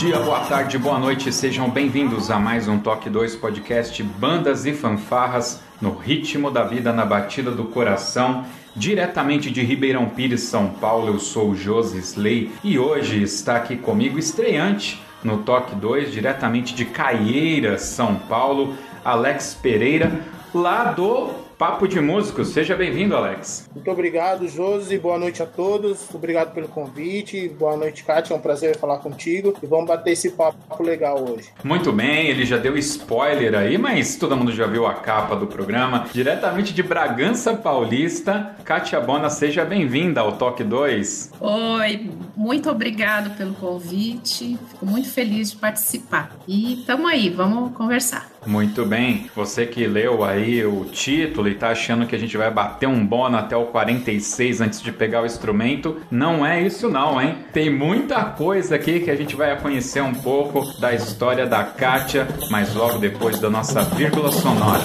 Dia, boa tarde, boa noite, sejam bem-vindos a mais um Toque 2 podcast Bandas e Fanfarras no ritmo da vida na batida do coração. Diretamente de Ribeirão Pires, São Paulo, eu sou o Josi Slay e hoje está aqui comigo estreante no Toque 2, diretamente de Caieiras, São Paulo, Alex Pereira, lá do Papo de Músicos. Seja bem-vindo, Alex. Muito obrigado, Josi. Boa noite a todos. Obrigado pelo convite. Boa noite, Kátia. É um prazer falar contigo. E vamos bater esse papo legal hoje. Muito bem, ele já deu spoiler aí, mas todo mundo já viu a capa do programa. Diretamente de Bragança Paulista, Kátia Bona, seja bem-vinda ao Toque 2. Oi, muito obrigado pelo convite. Fico muito feliz de participar. E tamo aí, vamos conversar. Muito bem. Você que leu aí o título e tá achando que a gente vai bater um bono até o 46 antes de pegar o instrumento, não é isso não, hein? Tem muita coisa aqui que a gente vai conhecer um pouco da história da Kátia, mas logo depois da nossa vírgula sonora.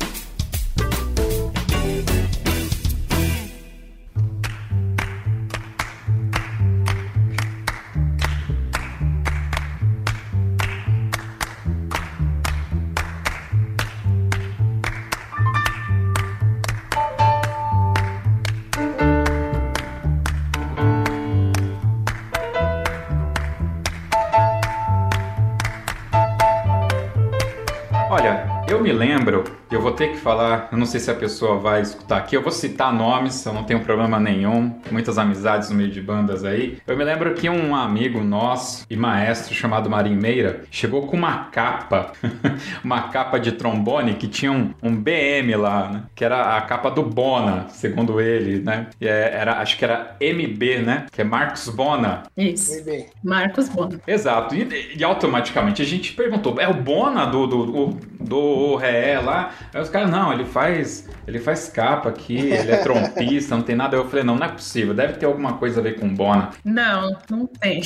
falar, eu não sei se a pessoa vai escutar aqui, eu vou citar nomes, eu não tenho problema nenhum, muitas amizades no meio de bandas aí. Eu me lembro que um amigo nosso e maestro chamado Marim Meira chegou com uma capa, uma capa de trombone que tinha um, um BM lá, né? Que era a capa do Bona, segundo ele, né? E é, era, acho que era MB, né? Que é Marcos Bona. Isso. Bem. Marcos Bona. Exato, e, e automaticamente a gente perguntou, é o Bona do, do, do, do Ré lá? Aí os caras, não, ele faz, ele faz capa aqui, ele é trompista, não tem nada. Eu falei, não, não é possível, deve ter alguma coisa a ver com Bona. Não, não tem.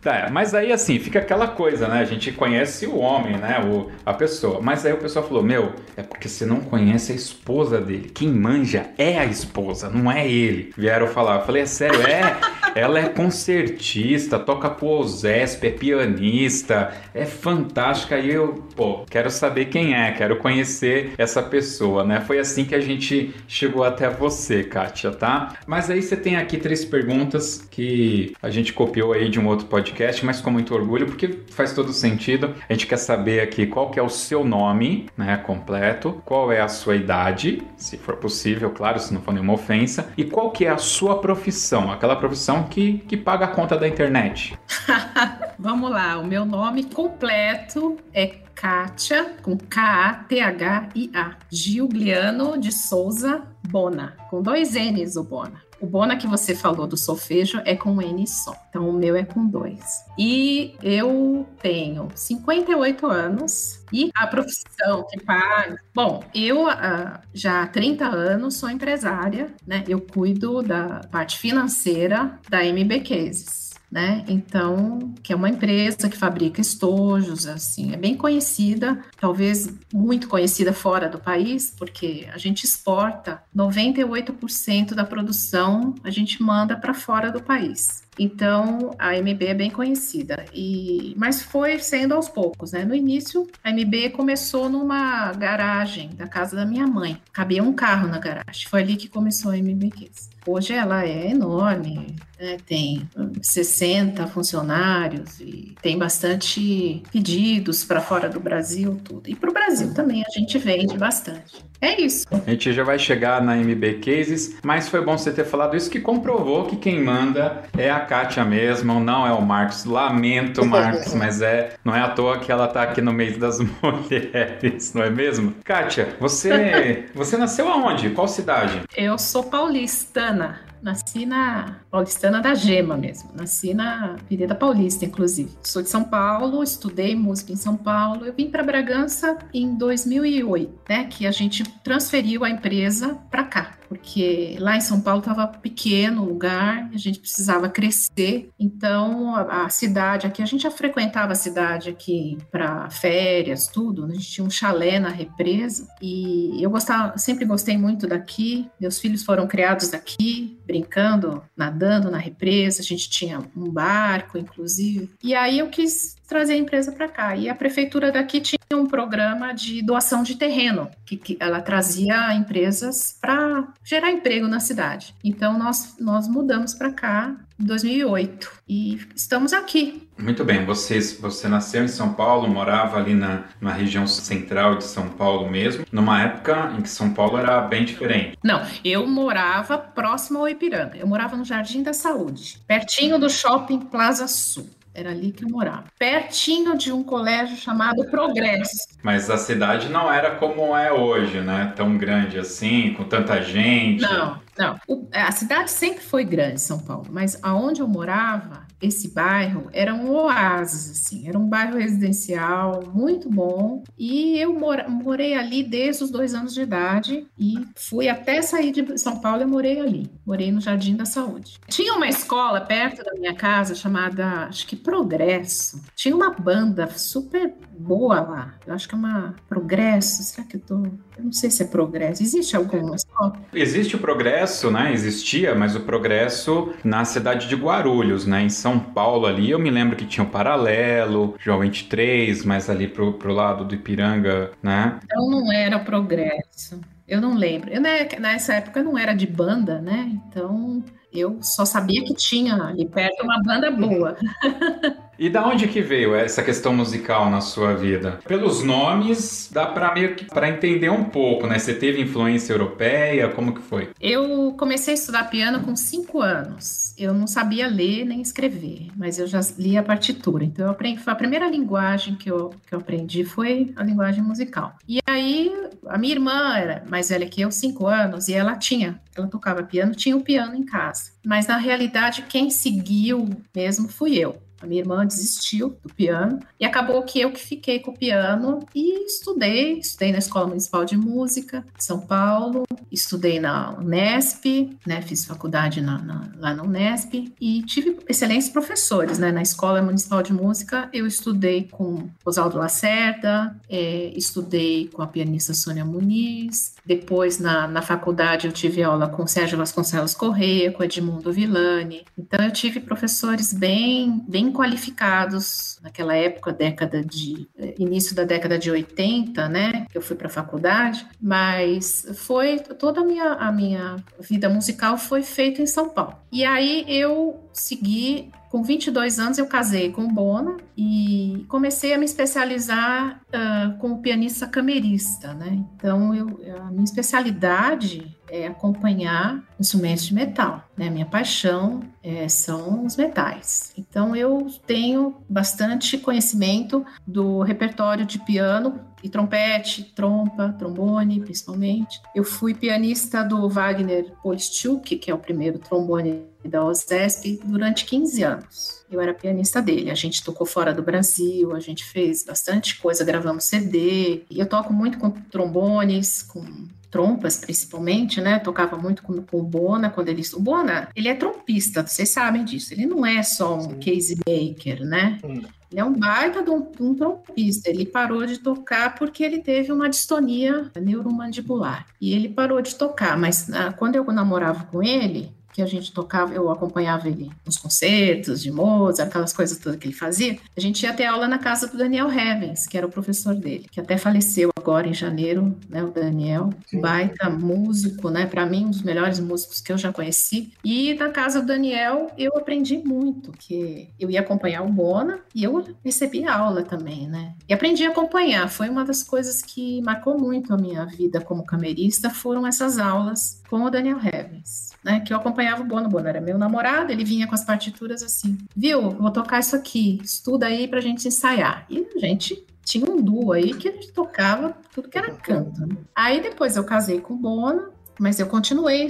Tá, mas aí assim, fica aquela coisa, né? A gente conhece o homem, né? O, a pessoa. Mas aí o pessoal falou: Meu, é porque você não conhece a esposa dele. Quem manja é a esposa, não é ele. Vieram falar. Eu falei: É sério, é. Ela é concertista, toca pro Ozesp, é pianista, é fantástica. E eu, pô, quero saber quem é, quero conhecer essa pessoa, né? Foi assim que a gente chegou até você, Kátia, tá? Mas aí você tem aqui três perguntas que a gente copiou aí de um outro podcast podcast, mas com muito orgulho, porque faz todo sentido. A gente quer saber aqui qual que é o seu nome, né, completo, qual é a sua idade, se for possível, claro, se não for nenhuma ofensa, e qual que é a sua profissão, aquela profissão que, que paga a conta da internet. Vamos lá, o meu nome completo é Kátia, com K-A-T-H-I-A, Gilgliano de Souza Bona, com dois N's o Bona. O Bona que você falou do solfejo é com N só. Então o meu é com dois. E eu tenho 58 anos e a profissão que paga. Bom, eu uh, já há 30 anos sou empresária, né? Eu cuido da parte financeira da MB Cases. Né? Então, que é uma empresa que fabrica estojos, assim, é bem conhecida, talvez muito conhecida fora do país, porque a gente exporta 98% da produção, a gente manda para fora do país. Então, a MB é bem conhecida. E, mas foi sendo aos poucos, né? No início, a MB começou numa garagem da casa da minha mãe. Cabia um carro na garagem. Foi ali que começou a MB Case. Hoje ela é enorme, né? tem 60 funcionários e tem bastante pedidos para fora do Brasil, tudo. E para o Brasil também a gente vende bastante. É isso. A gente já vai chegar na MB Cases, mas foi bom você ter falado isso que comprovou que quem manda é a Kátia mesmo, não é o Marcos. Lamento, Marcos, mas é, não é à toa que ela tá aqui no meio das mulheres, não é mesmo? Kátia, você, você nasceu aonde? Qual cidade? Eu sou paulistana. Nasci na paulistana da Gema mesmo. Nasci na Avenida Paulista, inclusive. Sou de São Paulo, estudei música em São Paulo. Eu vim para Bragança em 2008, né? Que a gente transferiu a empresa para cá porque lá em São Paulo estava pequeno o lugar, a gente precisava crescer, então a, a, cidade aqui, a gente já frequentava a cidade aqui para férias, tudo, a gente tinha um chalé na represa e eu gostava, sempre gostei muito daqui, meus filhos foram criados daqui, brincando, nadando na represa, a gente tinha um barco, inclusive, e aí eu quis trazer a empresa para cá. E a prefeitura daqui tinha um programa de doação de terreno, que, que ela trazia empresas para gerar emprego na cidade. Então nós, nós mudamos para cá em 2008 e estamos aqui. Muito bem, você, você nasceu em São Paulo, morava ali na, na região central de São Paulo mesmo, numa época em que São Paulo era bem diferente. Não, eu morava próximo ao Ipiranga, eu morava no Jardim da Saúde, pertinho do Shopping Plaza Sul. Era ali que eu morava. Pertinho de um colégio chamado Progresso. Mas a cidade não era como é hoje, né? Tão grande assim, com tanta gente. Não, não. O, a cidade sempre foi grande, São Paulo. Mas aonde eu morava, esse bairro era um oásis, assim, era um bairro residencial muito bom. E eu morei ali desde os dois anos de idade e fui até sair de São Paulo, eu morei ali. Morei no Jardim da Saúde. Tinha uma escola perto da minha casa chamada, acho que Progresso. Tinha uma banda super boa lá. Eu acho que é uma Progresso. Será que eu tô. Eu não sei se é Progresso. Existe alguma escola? Existe o Progresso, né? Existia, mas o Progresso na cidade de Guarulhos, né? Em São Paulo ali. Eu me lembro que tinha o Paralelo, João 23, mas ali pro, pro lado do Ipiranga, né? Então não era Progresso. Eu não lembro. Eu, né, nessa época eu não era de banda, né? Então eu só sabia que tinha ali perto uma banda boa. E da onde que veio essa questão musical na sua vida? Pelos nomes, dá para meio que para entender um pouco, né? Você teve influência europeia? Como que foi? Eu comecei a estudar piano com cinco anos. Eu não sabia ler nem escrever, mas eu já li a partitura. Então eu aprendi, a primeira linguagem que eu, que eu aprendi foi a linguagem musical. E aí a minha irmã era mais velha que eu, cinco anos, e ela tinha, ela tocava piano, tinha o piano em casa. Mas na realidade quem seguiu mesmo fui eu. A minha irmã desistiu do piano e acabou que eu que fiquei com o piano e estudei. Estudei na Escola Municipal de Música de São Paulo, estudei na Unesp, né, fiz faculdade na, na, lá na Unesp e tive excelentes professores. Né, na Escola Municipal de Música eu estudei com Oswaldo Lacerda, é, estudei com a pianista Sônia Muniz, depois na, na faculdade eu tive aula com Sérgio Vasconcelos Correia, com Edmundo Villani. Então eu tive professores bem, bem qualificados naquela época, década de eh, início da década de 80, né, que eu fui para a faculdade, mas foi toda a minha a minha vida musical foi feita em São Paulo. E aí eu segui com 22 anos eu casei com Bona e comecei a me especializar uh, como pianista camerista, né? Então eu, a minha especialidade é acompanhar instrumentos de metal, né? Minha paixão é, são os metais. Então eu tenho bastante conhecimento do repertório de piano e trompete, trompa, trombone, principalmente. Eu fui pianista do Wagner Polchuk, que é o primeiro trombone da OSESP, durante 15 anos. Eu era pianista dele. A gente tocou fora do Brasil, a gente fez bastante coisa, gravamos CD. E eu toco muito com trombones, com trompas, principalmente, né? Tocava muito com, com o Bona, quando ele... O Bona, ele é trompista, vocês sabem disso. Ele não é só um Sim. case maker, né? Hum. Ele é um baita de um, um, trompista. Ele parou de tocar porque ele teve uma distonia neuromandibular. E ele parou de tocar, mas ah, quando eu namorava com ele, que a gente tocava, eu acompanhava ele nos concertos de Mozart, aquelas coisas todas que ele fazia, a gente ia ter aula na casa do Daniel Hevens, que era o professor dele, que até faleceu agora em janeiro, né, o Daniel, Sim. baita músico, né, para mim um dos melhores músicos que eu já conheci. E na casa do Daniel eu aprendi muito, que eu ia acompanhar o Bona e eu recebi aula também, né? E aprendi a acompanhar, foi uma das coisas que marcou muito a minha vida como camerista, foram essas aulas com o Daniel Hevens, né, que eu acompanhava acompanhava o Bono. O Bono era meu namorado, ele vinha com as partituras assim, viu? Vou tocar isso aqui, estuda aí pra gente ensaiar. E a gente tinha um duo aí que a gente tocava tudo que era canto. Né? Aí depois eu casei com o Bono, mas eu continuei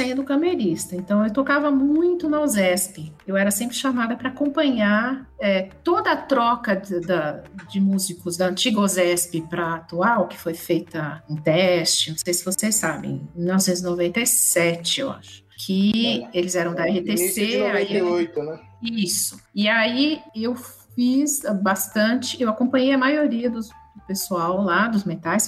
sendo camerista. Então eu tocava muito na USESP. Eu era sempre chamada para acompanhar é, toda a troca de, da, de músicos da antiga USESP para a atual, que foi feita um teste, não sei se vocês sabem, em 1997, eu acho que é. eles eram da RTC. De 98, aí, né? Isso. E aí eu fiz bastante, eu acompanhei a maioria dos, do pessoal lá, dos metais,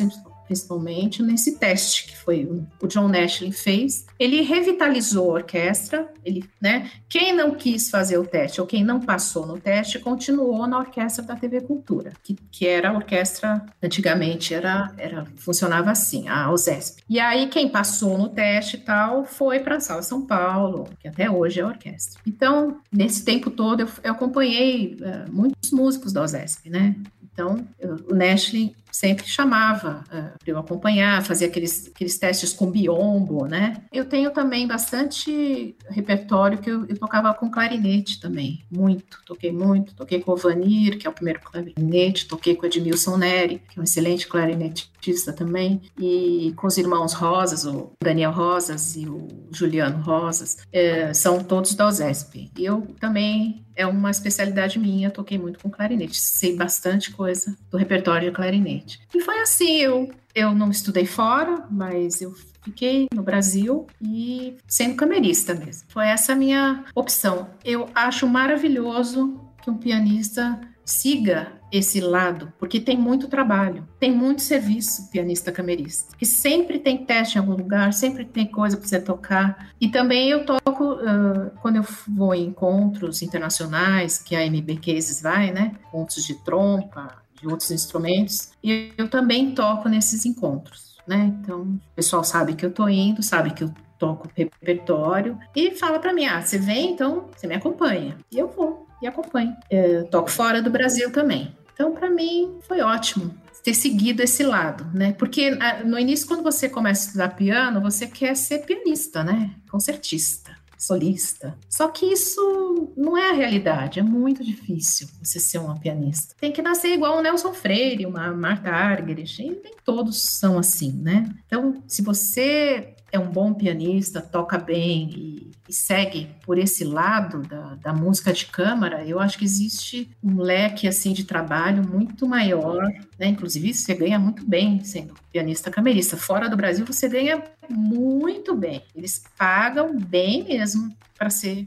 principalmente nesse teste que foi o John Nashlin fez. Ele revitalizou a orquestra, ele, né? Quem não quis fazer o teste ou quem não passou no teste continuou na orquestra da TV Cultura, que, que era a orquestra antigamente era, era funcionava assim, a OSESP. E aí quem passou no teste e tal foi para a Sala São Paulo, que até hoje é a orquestra. Então, nesse tempo todo eu, eu acompanhei uh, muitos músicos da OSESP, né? Então, o Nashlin sempre chamava uh, para eu acompanhar, fazer aqueles, aqueles testes com biombo, né? Eu tenho também bastante repertório que eu, eu, tocava com clarinete também, muito, toquei muito, toquei com o Vanir, que é o primeiro clarinete, toquei com o Edmilson Neri, que é um excelente clarinetista também, e com os irmãos Rosas, o Daniel Rosas e o Juliano Rosas, é, são todos da OSESP. Eu também é uma especialidade minha, toquei muito com clarinete, sei bastante coisa do repertório de clarinete. E foi assim, eu, eu não estudei fora, mas eu fiquei no Brasil e sendo camerista mesmo. Foi essa a minha opção. Eu acho maravilhoso que um pianista siga esse lado, porque tem muito trabalho, tem muito serviço pianista camerista, que sempre tem teste em algum lugar, sempre tem coisa para você tocar. E também eu toco uh, quando eu vou em encontros internacionais, que a MB Cases vai, né? Encontros de trompa, de outros instrumentos, e eu também toco nesses encontros, né? Então, o pessoal sabe que eu tô indo, sabe que eu toco repertório e fala para mim: "Ah, você vem, então você me acompanha". E eu vou e acompanho. Eu toco fora do Brasil também. Então, para mim, foi ótimo ter seguido esse lado, né? Porque ah, no início, quando você começa a estudar piano, você quer ser pianista, né? Concertista solista. Só que isso não é a realidade, é muito difícil você ser uma pianista. Tem que nascer igual o Nelson Freire, uma Marta Argerich, nem todos são assim, né? Então, se você é um bom pianista, toca bem e, e segue por esse lado da, da, música de câmara, eu acho que existe um leque assim de trabalho muito maior, né? Inclusive você ganha muito bem sendo pianista camerista. Fora do Brasil você ganha muito bem. Eles pagam bem mesmo para ser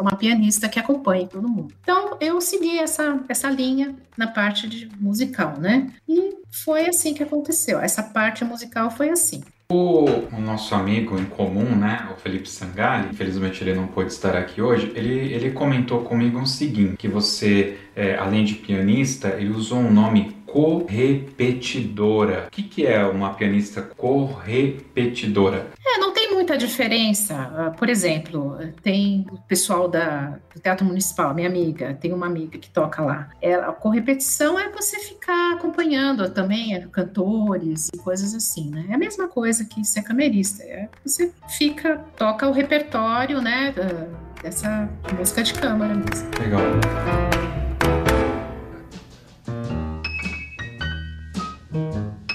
uma pianista que acompanhe todo mundo. Então eu segui essa, essa linha na parte de musical, né? E foi assim que aconteceu. Essa parte musical foi assim. O, o, nosso amigo em comum, né, o Felipe Sangali, infelizmente ele não pôde estar aqui hoje, ele, ele comentou comigo o seguinte, que você, é, além de pianista, ele usou um nome correpetidora. O que, que é uma pianista correpetidora? É, não tem muita diferença. Ah, por exemplo, tem o pessoal da, do Teatro Municipal, minha amiga, tem uma amiga que toca lá. Ela, a correpetição é você ficar acompanhando também é, cantores e coisas assim, né? É a mesma coisa que ser camerista. É, você fica, toca o repertório, né, dessa música de câmara mesmo. Legal. Thank you.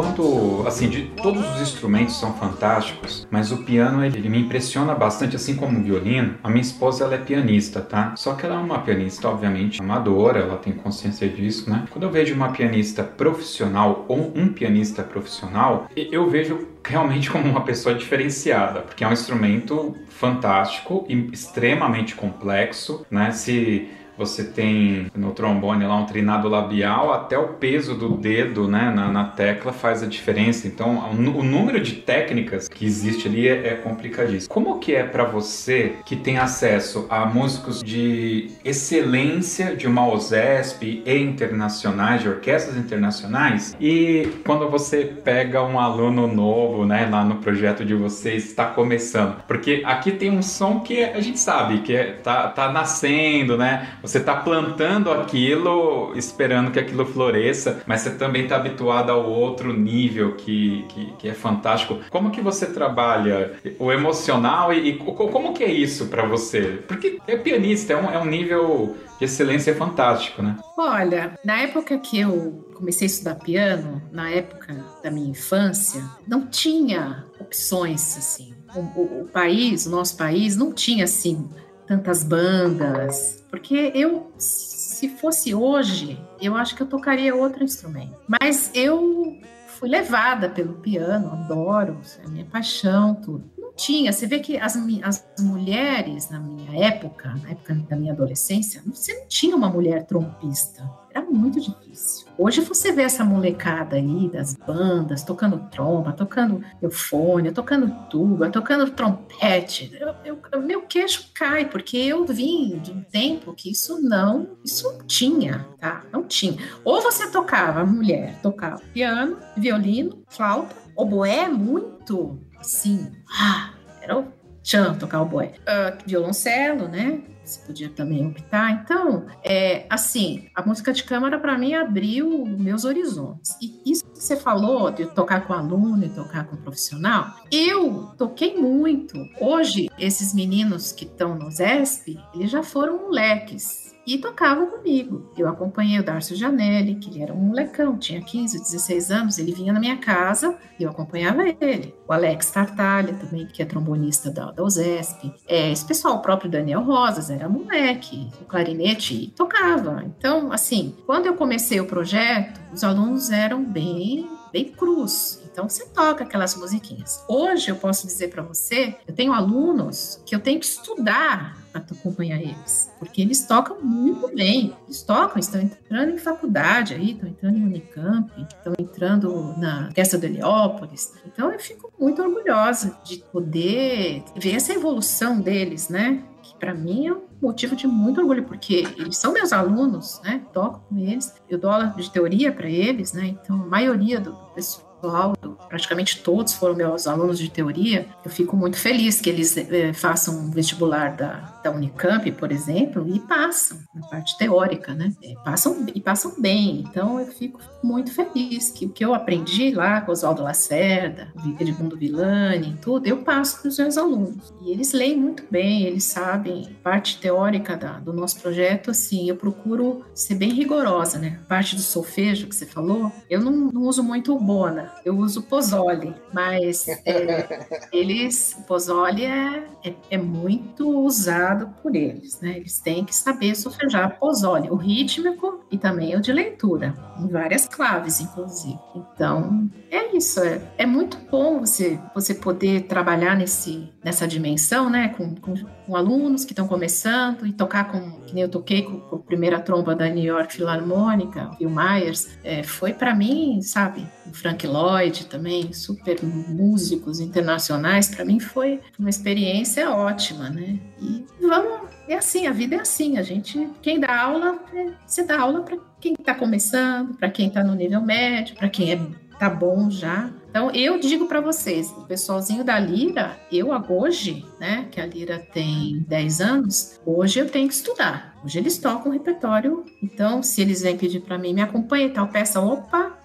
Quando assim, de todos os instrumentos são fantásticos, mas o piano ele, ele me impressiona bastante, assim como o violino. A minha esposa ela é pianista, tá? Só que ela é uma pianista, obviamente, amadora, ela tem consciência disso, né? Quando eu vejo uma pianista profissional ou um pianista profissional, eu vejo realmente como uma pessoa diferenciada, porque é um instrumento fantástico e extremamente complexo, né? Se você tem no trombone lá um trinado labial, até o peso do dedo né, na, na tecla faz a diferença. Então, o, o, número de técnicas que existe ali é, é complicadíssimo. Como que é para você que tem acesso a músicos de excelência de uma OSESP e internacionais, de orquestras internacionais, e quando você pega um aluno novo, né, lá no projeto de vocês, está começando? Porque aqui tem um som que a gente sabe que é, tá, tá nascendo, né? Você está plantando aquilo, esperando que aquilo floresça, mas você também está habituado ao outro nível que, que, que, é fantástico. Como que você trabalha o emocional e, e como que é isso para você? Porque é pianista, é um, é um nível de excelência fantástico, né? Olha, na época que eu comecei a estudar piano, na época da minha infância, não tinha opções assim. O, o, o país, o nosso país, não tinha assim tantas bandas, porque eu, se fosse hoje, eu acho que eu tocaria outro instrumento. Mas eu fui levada pelo piano, adoro, é minha paixão, tudo. Não tinha, você vê que as, as mulheres na minha época, na época da minha adolescência, você não tinha uma mulher trompista. Era muito difícil. Hoje você vê essa molecada aí das bandas tocando tromba, tocando eufônia, tocando tuba, tocando trompete. Eu, eu, meu queixo cai, porque eu vim de um tempo que isso não, isso não tinha, tá? Não tinha. Ou você tocava, mulher tocava piano, violino, flauta, oboé muito assim, ah, era o tchan tocar oboé. Uh, violoncelo, né? Você podia também optar. Então, é, assim, a música de câmara para mim abriu meus horizontes. E isso que você falou de tocar com aluno e tocar com profissional, eu toquei muito. Hoje, esses meninos que estão no ZESP, eles já foram moleques e tocavam comigo. Eu acompanhei o Darcio Janelli, que ele era um molecão, tinha 15, 16 anos, ele vinha na minha casa e eu acompanhava ele. O Alex Tartalha também, que é trombonista da, da USESP. É, esse pessoal, o próprio Daniel Rosas, era moleque, o clarinete tocava. Então, assim, quando eu comecei o projeto, os alunos eram bem, bem cruz. Então você toca aquelas musiquinhas. Hoje eu posso dizer para você, eu tenho alunos que eu tenho que estudar acompanhar eles, porque eles tocam muito bem. Eles tocam, estão entrando em faculdade aí, estão entrando em Unicamp, estão entrando na Orquestra do Heliópolis. Então eu fico muito orgulhosa de poder ver essa evolução deles, né? Que para mim é um motivo de muito orgulho, porque eles são meus alunos, né? Toco com eles, eu dou aula de teoria para eles, né? Então a maioria do pessoal praticamente todos foram meus alunos de teoria, eu fico muito feliz que eles é, façam um vestibular da, da Unicamp, por exemplo, e passam na parte teórica, né? É, passam e passam bem. Então eu fico muito feliz que o que eu aprendi lá com Oswaldo Lacerda, Edmundo Villani, tudo, eu passo para os meus alunos. E eles leem muito bem, eles sabem parte teórica da, do nosso projeto, assim, eu procuro ser bem rigorosa, né? A parte do solfejo que você falou, eu não, não uso muito o Bona, eu uso Pozzoli, mas é, eles, o Pozzoli é, é, é muito usado por eles, né? Eles têm que saber solfejar Pozzoli, o rítmico e também o de leitura, em várias claves, inclusive. Então, é isso. É, é muito bom você, você poder trabalhar nesse, nessa dimensão, né? Com, com, com alunos que estão começando e tocar com, que nem eu toquei com, com a primeira tromba da New York Philharmonic, Bill Myers, é, foi para mim, sabe? O Frank Lloyd também, super músicos internacionais, para mim foi uma experiência ótima, né? E vamos, é assim, a vida é assim, a gente, quem dá aula, é, você dá aula para quem está começando, para quem está no nível médio, para quem é tá bom já. Então eu digo para vocês, o pessoalzinho da Lira, eu hoje, né, que a Lira tem 10 anos, hoje eu tenho que estudar. Hoje eles tocam o repertório. Então, se eles vêm pedir para mim, me acompanhe tal peça, opa,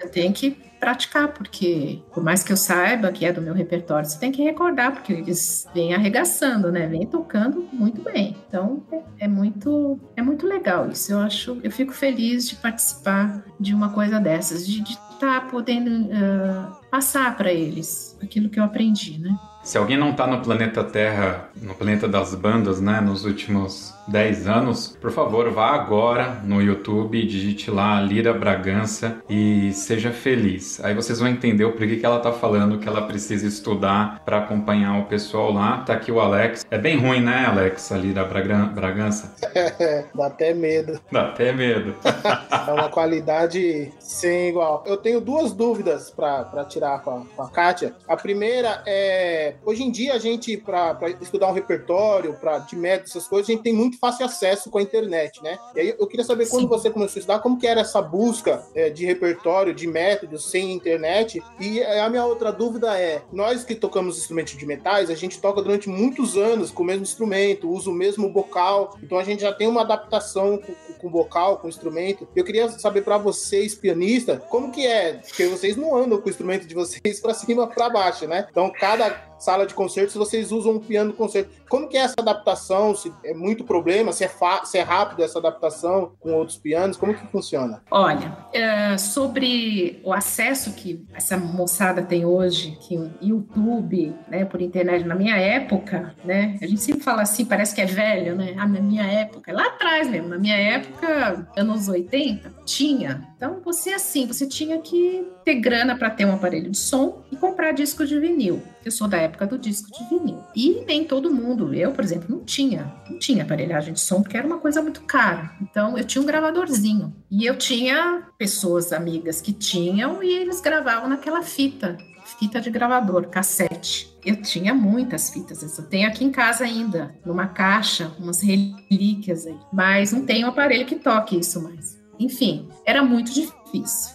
eu tenho que praticar, porque por mais que eu saiba que é do meu repertório, você tem que recordar, porque eles vêm arregaçando, né? Vêm tocando muito bem. Então é, é, muito é muito legal isso. Eu acho, eu fico feliz de participar de uma coisa dessas, de, estar tá podendo uh, passar para eles aquilo que eu aprendi, né? Se alguém não está no planeta Terra, no planeta das bandas, né, nos últimos 10 anos, por favor, vá agora no YouTube, digite lá Lira Bragança e seja feliz. Aí vocês vão entender o porquê que ela tá falando que ela precisa estudar para acompanhar o pessoal lá. Tá aqui o Alex. É bem ruim, né, Alex, a Lira Bragança? Dá até medo. Dá até medo. é uma qualidade sem igual. Eu tenho duas dúvidas para tirar com a, com a Kátia. A primeira é hoje em dia a gente, para estudar um repertório, para de métodos, essas coisas, a gente tem muito fácil acesso com a internet, né? E aí eu queria saber Sim. quando você começou a estudar, como que era essa busca é, de repertório, de métodos sem internet? E a minha outra dúvida é, nós que tocamos instrumentos de metais, a gente toca durante muitos anos com o mesmo instrumento, usa o mesmo bocal, então a gente já tem uma adaptação com, com bocal, com o instrumento. Eu queria saber para vocês, pianistas, como que é? Porque vocês não andam com o instrumento de vocês para cima para baixo, né? Então cada sala de concertos vocês usam um piano concerto. Como que é essa adaptação? Se é muito problema? Se é, se é rápido essa adaptação com outros pianos? Como que funciona? Olha, é, sobre o acesso que essa moçada tem hoje, que o YouTube, né, por internet, na minha época, né, a gente sempre fala assim, parece que é velho, né? Ah, na minha época, lá atrás mesmo, na minha época, anos 80, tinha. Então, você assim, você tinha que ter grana para ter um aparelho de som e comprar disco de vinil. Eu sou da época do disco de vinil. E nem todo mundo, eu, por exemplo, não tinha, não tinha aparelhagem de som porque era uma coisa muito cara. Então, eu tinha um gravadorzinho e eu tinha pessoas amigas que tinham e eles gravavam naquela fita fita de gravador, cassete. Eu tinha muitas fitas, eu tenho aqui em casa ainda, numa caixa, umas relíquias aí, mas não tenho aparelho que toque isso mais. Enfim, era muito difícil,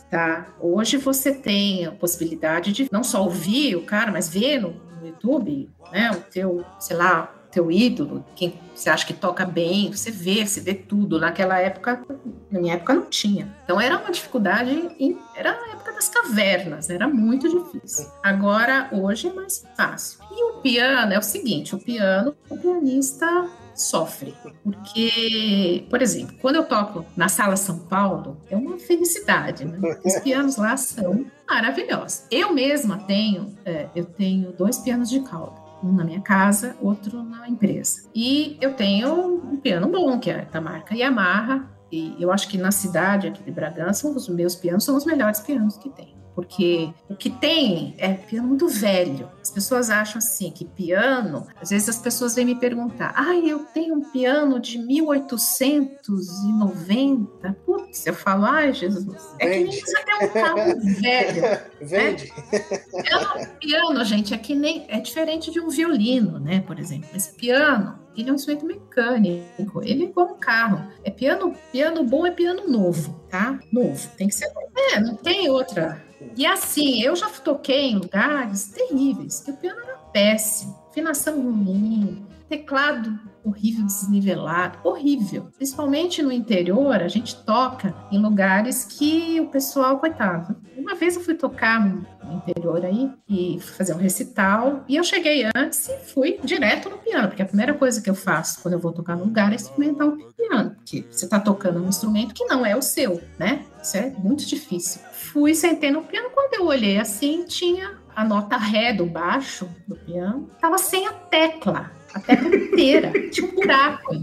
tá? Hoje você tem a possibilidade de não só ouvir o cara, mas ver no, no YouTube, né? O teu, sei lá, teu ídolo, quem você acha que toca bem, você vê, você vê tudo. Naquela época, na minha época não tinha. Então era uma dificuldade, era a época das cavernas, era muito difícil. Agora, hoje é mais fácil. E o piano é o seguinte, o piano, o pianista sofre. Porque, por exemplo, quando eu toco na Sala São Paulo, é uma felicidade, né? Os pianos lá são maravilhosos. Eu mesma tenho, é, eu tenho dois pianos de cauda. Um na minha casa, outro na empresa. E eu tenho um piano bom, que é da marca Yamaha. E eu acho que na cidade aqui de Bragança, os meus pianos são os melhores pianos que tem porque o que tem é piano muito velho. As pessoas acham assim que piano, às vezes as pessoas vêm me perguntar: "Ah, eu tenho um piano de 1890". Putz, eu falo: "Ai, Jesus, é Vende. que nem você tem um carro velho". Né? Vende. Né? Piano, piano, gente, é que nem é diferente de um violino, né, por exemplo. Mas piano ele é um instrumento mecânico, ele é igual um carro. É piano, piano bom é piano novo, tá? Novo, tem que ser. É, não tem outra e assim, eu já toquei em lugares terríveis, que o piano era péssimo, afinação ruim, teclado horrível, desnivelado, horrível. Principalmente no interior, a gente toca em lugares que o pessoal, coitado. Uma vez eu fui tocar no interior aí e fazer um recital, e eu cheguei antes e fui direto no piano, porque a primeira coisa que eu faço quando eu vou tocar no lugar é experimentar o piano, porque você está tocando um instrumento que não é o seu, né? Isso é muito difícil. Fui, sentei no piano, quando eu olhei assim, tinha a nota ré do baixo do piano, estava sem a tecla a tecla inteira, tinha um buraco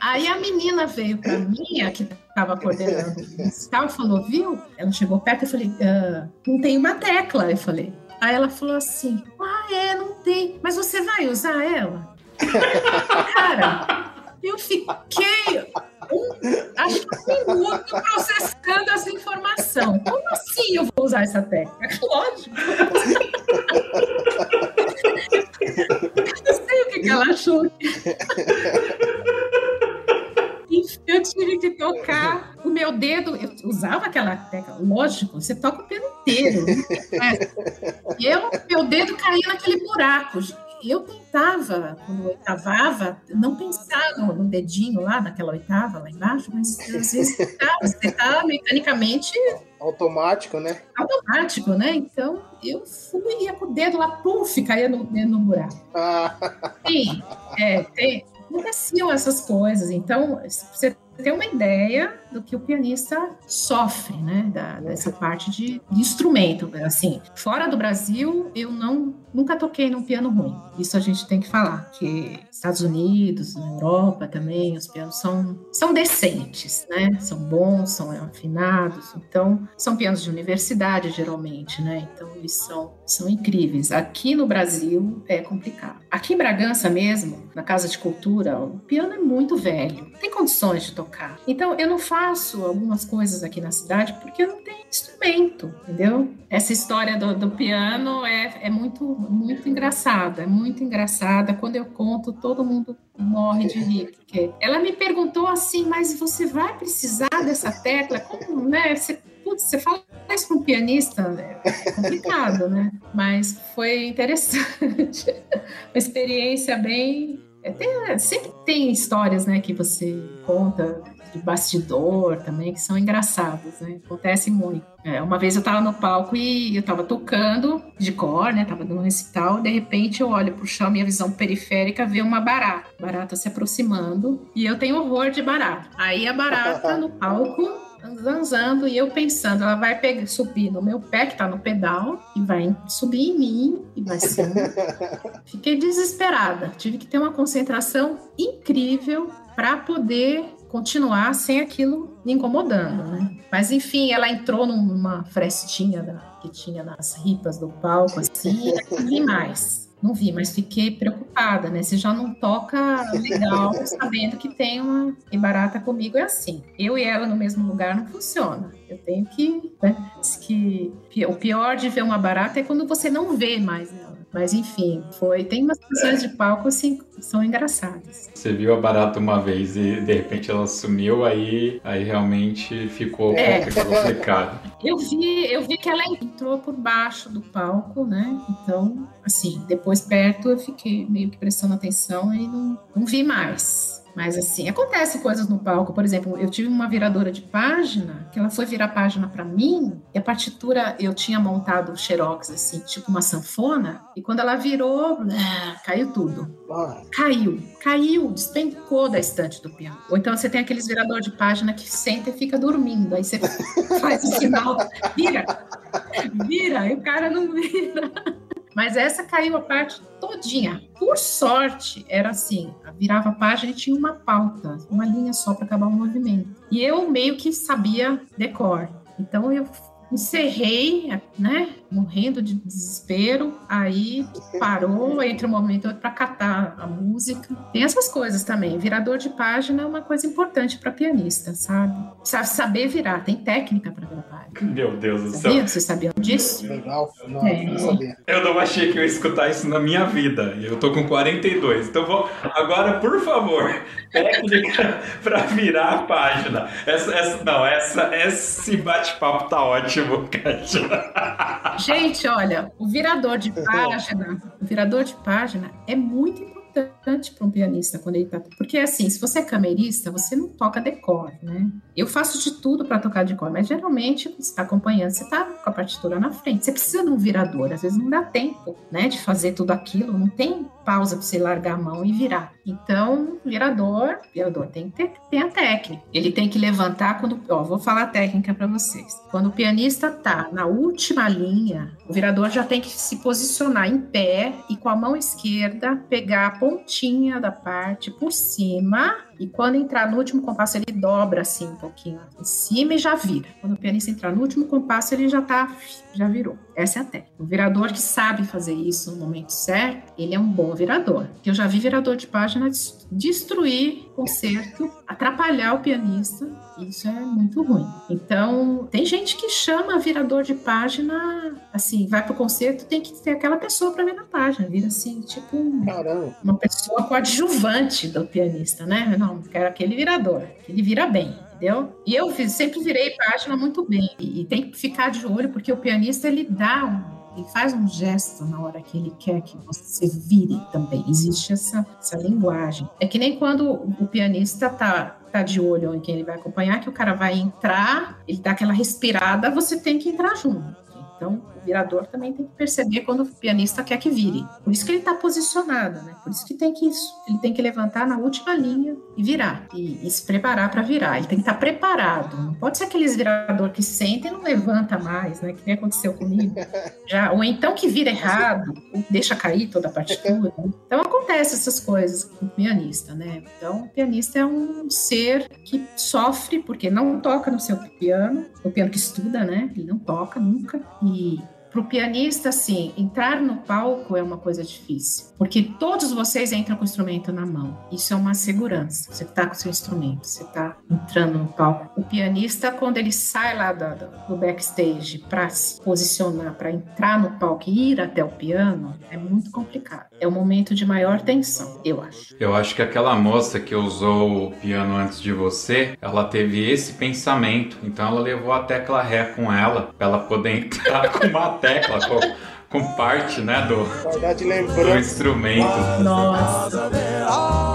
aí. A menina veio para mim, a que estava coordenando o falou, viu? Ela chegou perto e falei, ah, não tem uma tecla. Eu falei. Aí ela falou assim, ah, é, não tem. Mas você vai usar ela? Cara, eu fiquei um, acho que um minuto processando essa informação. Como assim eu vou usar essa técnica? Lógico. que, que ela achou. eu tive que tocar o meu dedo. Eu usava aquela tecla, lógico, você toca o pelo inteiro. Né? E eu, meu dedo caía naquele buraco eu tentava, quando eu oitavava, não pensar no, no, dedinho lá, naquela oitava lá embaixo, mas às vezes você está mecanicamente. Automático, né? Automático, né? Então eu fui, ia com o dedo lá, puf, caía no, no buraco. Ah. Sim, é, tem, aconteciam essas coisas. Então, você ter uma ideia, do que o pianista sofre, né? Da, dessa parte de, de instrumento. Assim, fora do Brasil, eu não nunca toquei num piano ruim. Isso a gente tem que falar, que Estados Unidos, na Europa também, os pianos são, são decentes, né? São bons, são afinados. Então, são pianos de universidade, geralmente, né? Então, eles são, são incríveis. Aqui no Brasil é complicado. Aqui em Bragança mesmo, na Casa de Cultura, o piano é muito velho. Tem condições de tocar. Então, eu não faço algumas coisas aqui na cidade porque eu não tenho instrumento, entendeu? Essa história do, do piano é, é muito, muito engraçada, é muito engraçada. Quando eu conto, todo mundo morre de rir. Porque ela me perguntou assim, mas você vai precisar dessa tecla? Como, né? Você, putz, você fala isso para um pianista, é complicado, né? Mas foi interessante. Uma experiência bem é, tem, sempre tem histórias, né, que você conta de bastidor também, que são engraçadas, né? Acontece muito. É, uma vez eu tava no palco e eu tava tocando de cor, né? Tava dando um recital, de repente eu olho pro chão, minha visão periférica vê uma barata. Barata se aproximando e eu tenho horror de barata. Aí a barata no palco zanzando e eu pensando, ela vai pegar, subir no meu pé, que tá no pedal, e vai subir em mim, e vai ser. Fiquei desesperada. Tive que ter uma concentração incrível para poder continuar sem aquilo me incomodando, né? Mas enfim, ela entrou numa frestinha da, que tinha nas ripas do palco, assim, e não vi mais. Não vi, mas fiquei preocupada, né? Você já não toca legal sabendo que tem uma. E barata comigo é assim. Eu e ela no mesmo lugar não funciona. Eu tenho que. Né? que o pior de ver uma barata é quando você não vê mais ela. Mas enfim, foi. Tem umas situações de palco assim que são engraçadas. Você viu a barata uma vez e de repente ela sumiu, aí, aí realmente ficou é. complicado. Eu vi, eu vi que ela entrou por baixo do palco, né? Então, assim, depois perto eu fiquei meio que prestando atenção e não, não vi mais. Mas assim, acontece coisas no palco. Por exemplo, eu tive uma viradora de página, que ela foi virar página para mim, e a partitura eu tinha montado xerox assim, tipo uma sanfona, e quando ela virou, caiu tudo. Caiu, caiu, despencou da estante do piano. Ou então você tem aqueles virador de página que senta e fica dormindo. Aí você faz o sinal, vira, vira, e o cara não vira. Mas essa caiu a parte todinha. Por sorte, era assim, virava a página e tinha uma pauta, uma linha só para acabar o movimento. E eu meio que sabia decor. Então eu encerrei, né, morrendo de desespero, aí parou entre um momento e outro para catar a música. Tem essas coisas também. Virador de página é uma coisa importante para pianista, sabe? Sabe saber virar, tem técnica para virar página. Meu Deus do céu. Vocês sabiam disso? Legal. Não, é. não sabia. Eu não achei que eu ia escutar isso na minha vida. Eu tô com 42. Então vou agora, por favor, técnica para virar a página. Essa, essa não, essa esse bate-papo tá ótimo, Kátia. Gente, olha, o virador de página, o virador de página é muito importante importante para um pianista quando ele tá. Porque assim, se você é camerista, você não toca decor, né? Eu faço de tudo para tocar decor, mas geralmente você está acompanhando, você está com a partitura na frente. Você precisa de um virador, às vezes não dá tempo, né, de fazer tudo aquilo, não tem pausa para você largar a mão e virar. Então, virador, virador tem que ter tem a técnica. Ele tem que levantar quando, ó, vou falar a técnica para vocês. Quando o pianista tá na última linha, o virador já tem que se posicionar em pé e com a mão esquerda pegar a pontinha da parte por cima e quando entrar no último compasso, ele dobra assim um pouquinho em cima e já vira. Quando o pianista entrar no último compasso, ele já tá, já virou. Essa é a técnica. O virador que sabe fazer isso no momento certo, ele é um bom virador. Eu já vi virador de página destruir concerto, atrapalhar o pianista. Isso é muito ruim. Então, tem gente que chama virador de página, assim, vai pro concerto, tem que ter aquela pessoa para ver na página. Vira assim, tipo, uma pessoa coadjuvante do pianista, né? Não, não, quero aquele virador, ele vira bem, entendeu? E eu sempre virei página muito bem. E, e tem que ficar de olho, porque o pianista ele dá um ele faz um gesto na hora que ele quer que você vire também. Existe essa, essa linguagem. É que nem quando o pianista tá, tá de olho em quem ele vai acompanhar, que o cara vai entrar, ele dá aquela respirada, você tem que entrar junto Então, virador também tem que perceber quando o pianista quer que vire. Por isso que ele está posicionado, né? Por isso que tem que ele tem que levantar na última linha e virar e, e se preparar para virar. Ele tem que estar tá preparado. Não pode ser aqueles virador que senta e não levanta mais, né? Que nem aconteceu comigo. Já, ou então que vira errado, deixa cair toda a partitura. Então acontece essas coisas com o pianista, né? Então o pianista é um ser que sofre porque não toca no seu piano, o piano que estuda, né? Ele não toca nunca e para o pianista, assim, entrar no palco é uma coisa difícil, porque todos vocês entram com o instrumento na mão. Isso é uma segurança. Você está com o seu instrumento, você está entrando no palco. O pianista, quando ele sai lá do, do backstage para se posicionar, para entrar no palco e ir até o piano, é muito complicado. É o momento de maior tensão, eu acho. Eu acho que aquela moça que usou o piano antes de você, ela teve esse pensamento. Então ela levou a tecla Ré com ela, para ela poder entrar com uma tecla com, com parte, né, do, do instrumento. Nossa.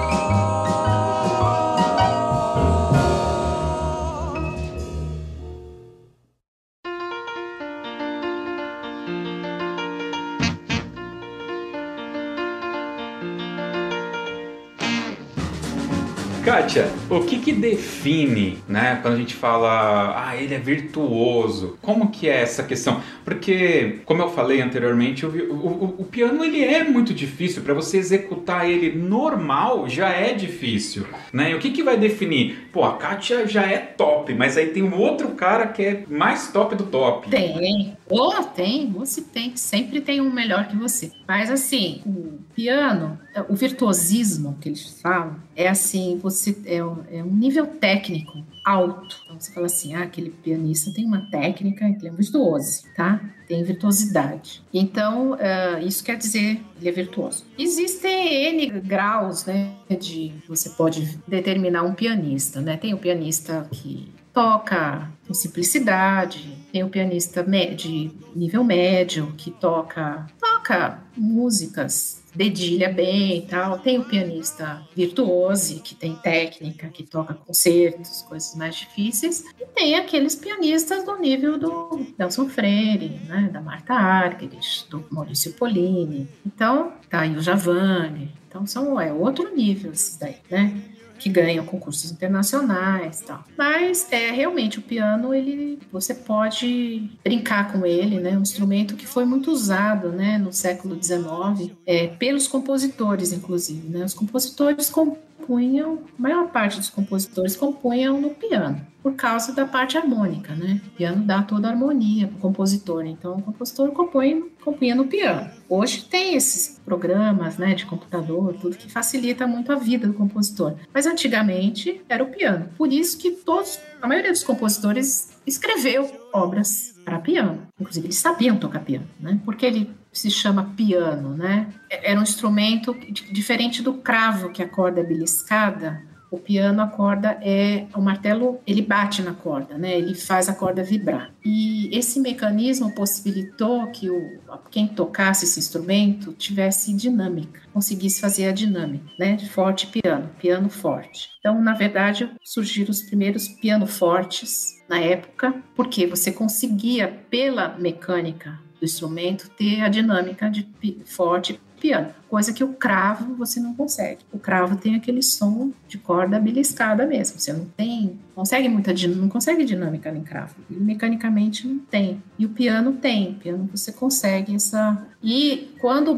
Kátia, o que que define, né, quando a gente fala, ah, ele é virtuoso? Como que é essa questão? Porque, como eu falei anteriormente, o, o, o piano ele é muito difícil, para você executar ele normal já é difícil, né? E o que que vai definir? Pô, a Kátia já é top, mas aí tem um outro cara que é mais top do top. Tem, ou tem, você tem, sempre tem um melhor que você. Mas assim, o piano, o virtuosismo que eles falam, é assim, você é, é um nível técnico alto. Então você fala assim, ah, aquele pianista tem uma técnica, ele é um virtuoso, tá? Tem virtuosidade. Então, uh, isso quer dizer ele é virtuoso. Existem N graus, né, de você pode determinar um pianista, né? Tem o pianista que toca com simplicidade, tem o pianista de nível médio que toca, toca músicas dedilha bem e tal. Tem o pianista virtuoso, que tem técnica, que toca concertos, coisas mais difíceis. E tem aqueles pianistas do nível do Nelson Freire, né, da Marta Argerich, do Maurício Polini. Então, tá aí o Javane. Então, são, é outro nível esses daí, né? Que ganham concursos internacionais tal. Mas é realmente o piano ele você pode brincar com ele, né? Um instrumento que foi muito usado, né, no século XIX, é, pelos compositores, inclusive, né? Os compositores compunham, a maior parte dos compositores compunham no piano por causa da parte harmônica, né? O piano dá toda a harmonia para o compositor, então o compositor compõe, compunha no piano. Hoje tem esses programas, né, de computador, tudo que facilita muito a vida do compositor. Mas antigamente era o piano. Por isso que todos, a maioria dos compositores escreveu obras para piano. Inclusive eles sabiam tocar piano, né? Porque ele se chama piano, né? Era um instrumento diferente do cravo que a corda é beliscada o piano, a corda é o martelo, ele bate na corda, né? Ele faz a corda vibrar. E esse mecanismo possibilitou que o, quem tocasse esse instrumento tivesse dinâmica, conseguisse fazer a dinâmica, né? Forte piano, piano forte. Então, na verdade, surgiram os primeiros piano fortes na época, porque você conseguia pela mecânica do instrumento ter a dinâmica de forte piano, coisa que o cravo você não consegue. O cravo tem aquele som de corda beliscada mesmo. Você não tem, consegue muita não consegue dinâmica em cravo. Mecanicamente não tem. E o piano tem. Piano você consegue essa. E quando,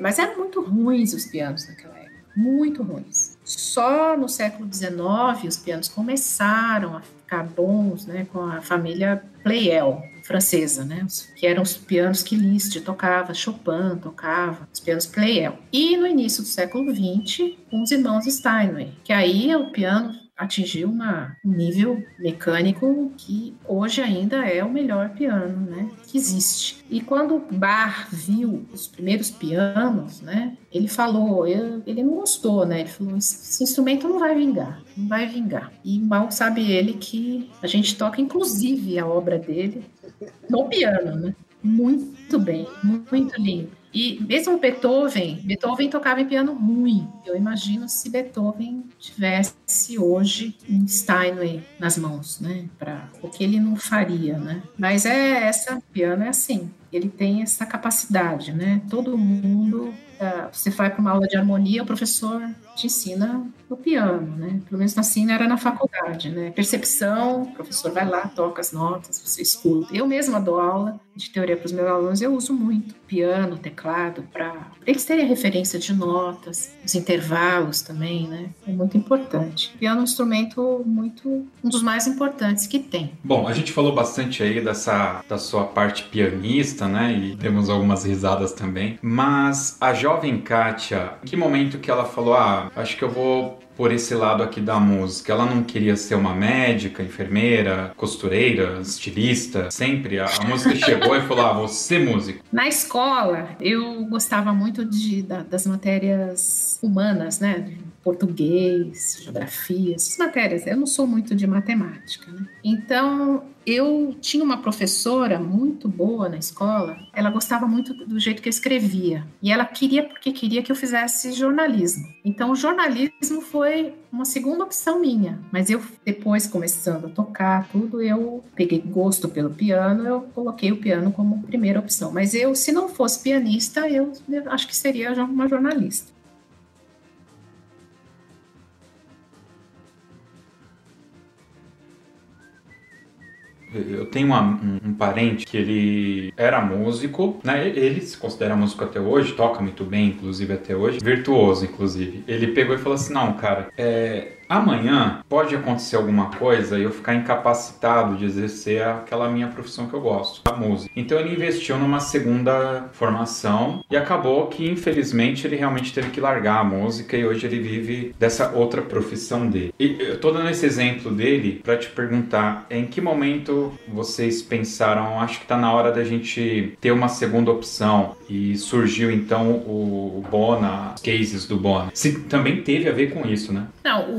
mas eram muito ruins os pianos naquela época, muito ruins. Só no século XIX os pianos começaram a ficar bons, né, com a família Pleyel, francesa, né? Que eram os pianos que Liszt tocava, Chopin tocava, os pianos Pleyel. E no início do século XX, com os irmãos Steinway, que aí o piano atingiu uma, um nível mecânico que hoje ainda é o melhor piano né, que existe. E quando Bach viu os primeiros pianos, né, ele falou, ele não gostou, né? Ele falou, esse instrumento não vai vingar, não vai vingar. E mal sabe ele que a gente toca, inclusive, a obra dele no piano, né? Muito bem, muito lindo. E mesmo Beethoven, Beethoven tocava em piano ruim. Eu imagino se Beethoven tivesse hoje um Steinway nas mãos, né? Para o que ele não faria, né? Mas é essa piano é assim. Ele tem essa capacidade, né? Todo mundo uh, você vai para uma aula de harmonia, o professor te ensina no piano, né? Pelo menos assim era na faculdade, né? Percepção, o professor vai lá, toca as notas, você escuta. Eu mesma dou aula de teoria para os meus alunos, eu uso muito piano, teclado, para eles terem referência de notas, os intervalos também, né? É muito importante. O piano é um instrumento muito, um dos mais importantes que tem. Bom, a gente falou bastante aí dessa, da sua parte pianista, né? E temos algumas risadas também. Mas a jovem Kátia, em que momento que ela falou, ah, acho que eu vou por esse lado aqui da música. Ela não queria ser uma médica, enfermeira, costureira, estilista. Sempre a, a música chegou e falou: ah, ser músico. Na escola, eu gostava muito de, da, das matérias humanas, né? Português, geografia, essas matérias. Eu não sou muito de matemática, né? Então, eu tinha uma professora muito boa na escola, ela gostava muito do jeito que eu escrevia. E ela queria, porque queria que eu fizesse jornalismo. Então, o jornalismo foi uma segunda opção minha. Mas eu, depois, começando a tocar tudo, eu peguei gosto pelo piano, eu coloquei o piano como primeira opção. Mas eu, se não fosse pianista, eu, eu acho que seria uma jornalista. Eu tenho uma, um, um, parente que ele era músico, né? Ele se considera músico até hoje, toca muito bem, inclusive até hoje, virtuoso, inclusive. Ele pegou e falou assim: não, cara, é, amanhã pode acontecer alguma coisa e eu ficar incapacitado de exercer aquela minha profissão que eu gosto, a música. Então ele investiu numa segunda formação e acabou que infelizmente ele realmente teve que largar a música e hoje ele vive dessa outra profissão dele. E eu tô dando esse exemplo dele para te perguntar em que momento vocês pensaram, acho que tá na hora da gente ter uma segunda opção e surgiu então o, Bona, cases do Bona. Se também teve a ver com isso, né? Não,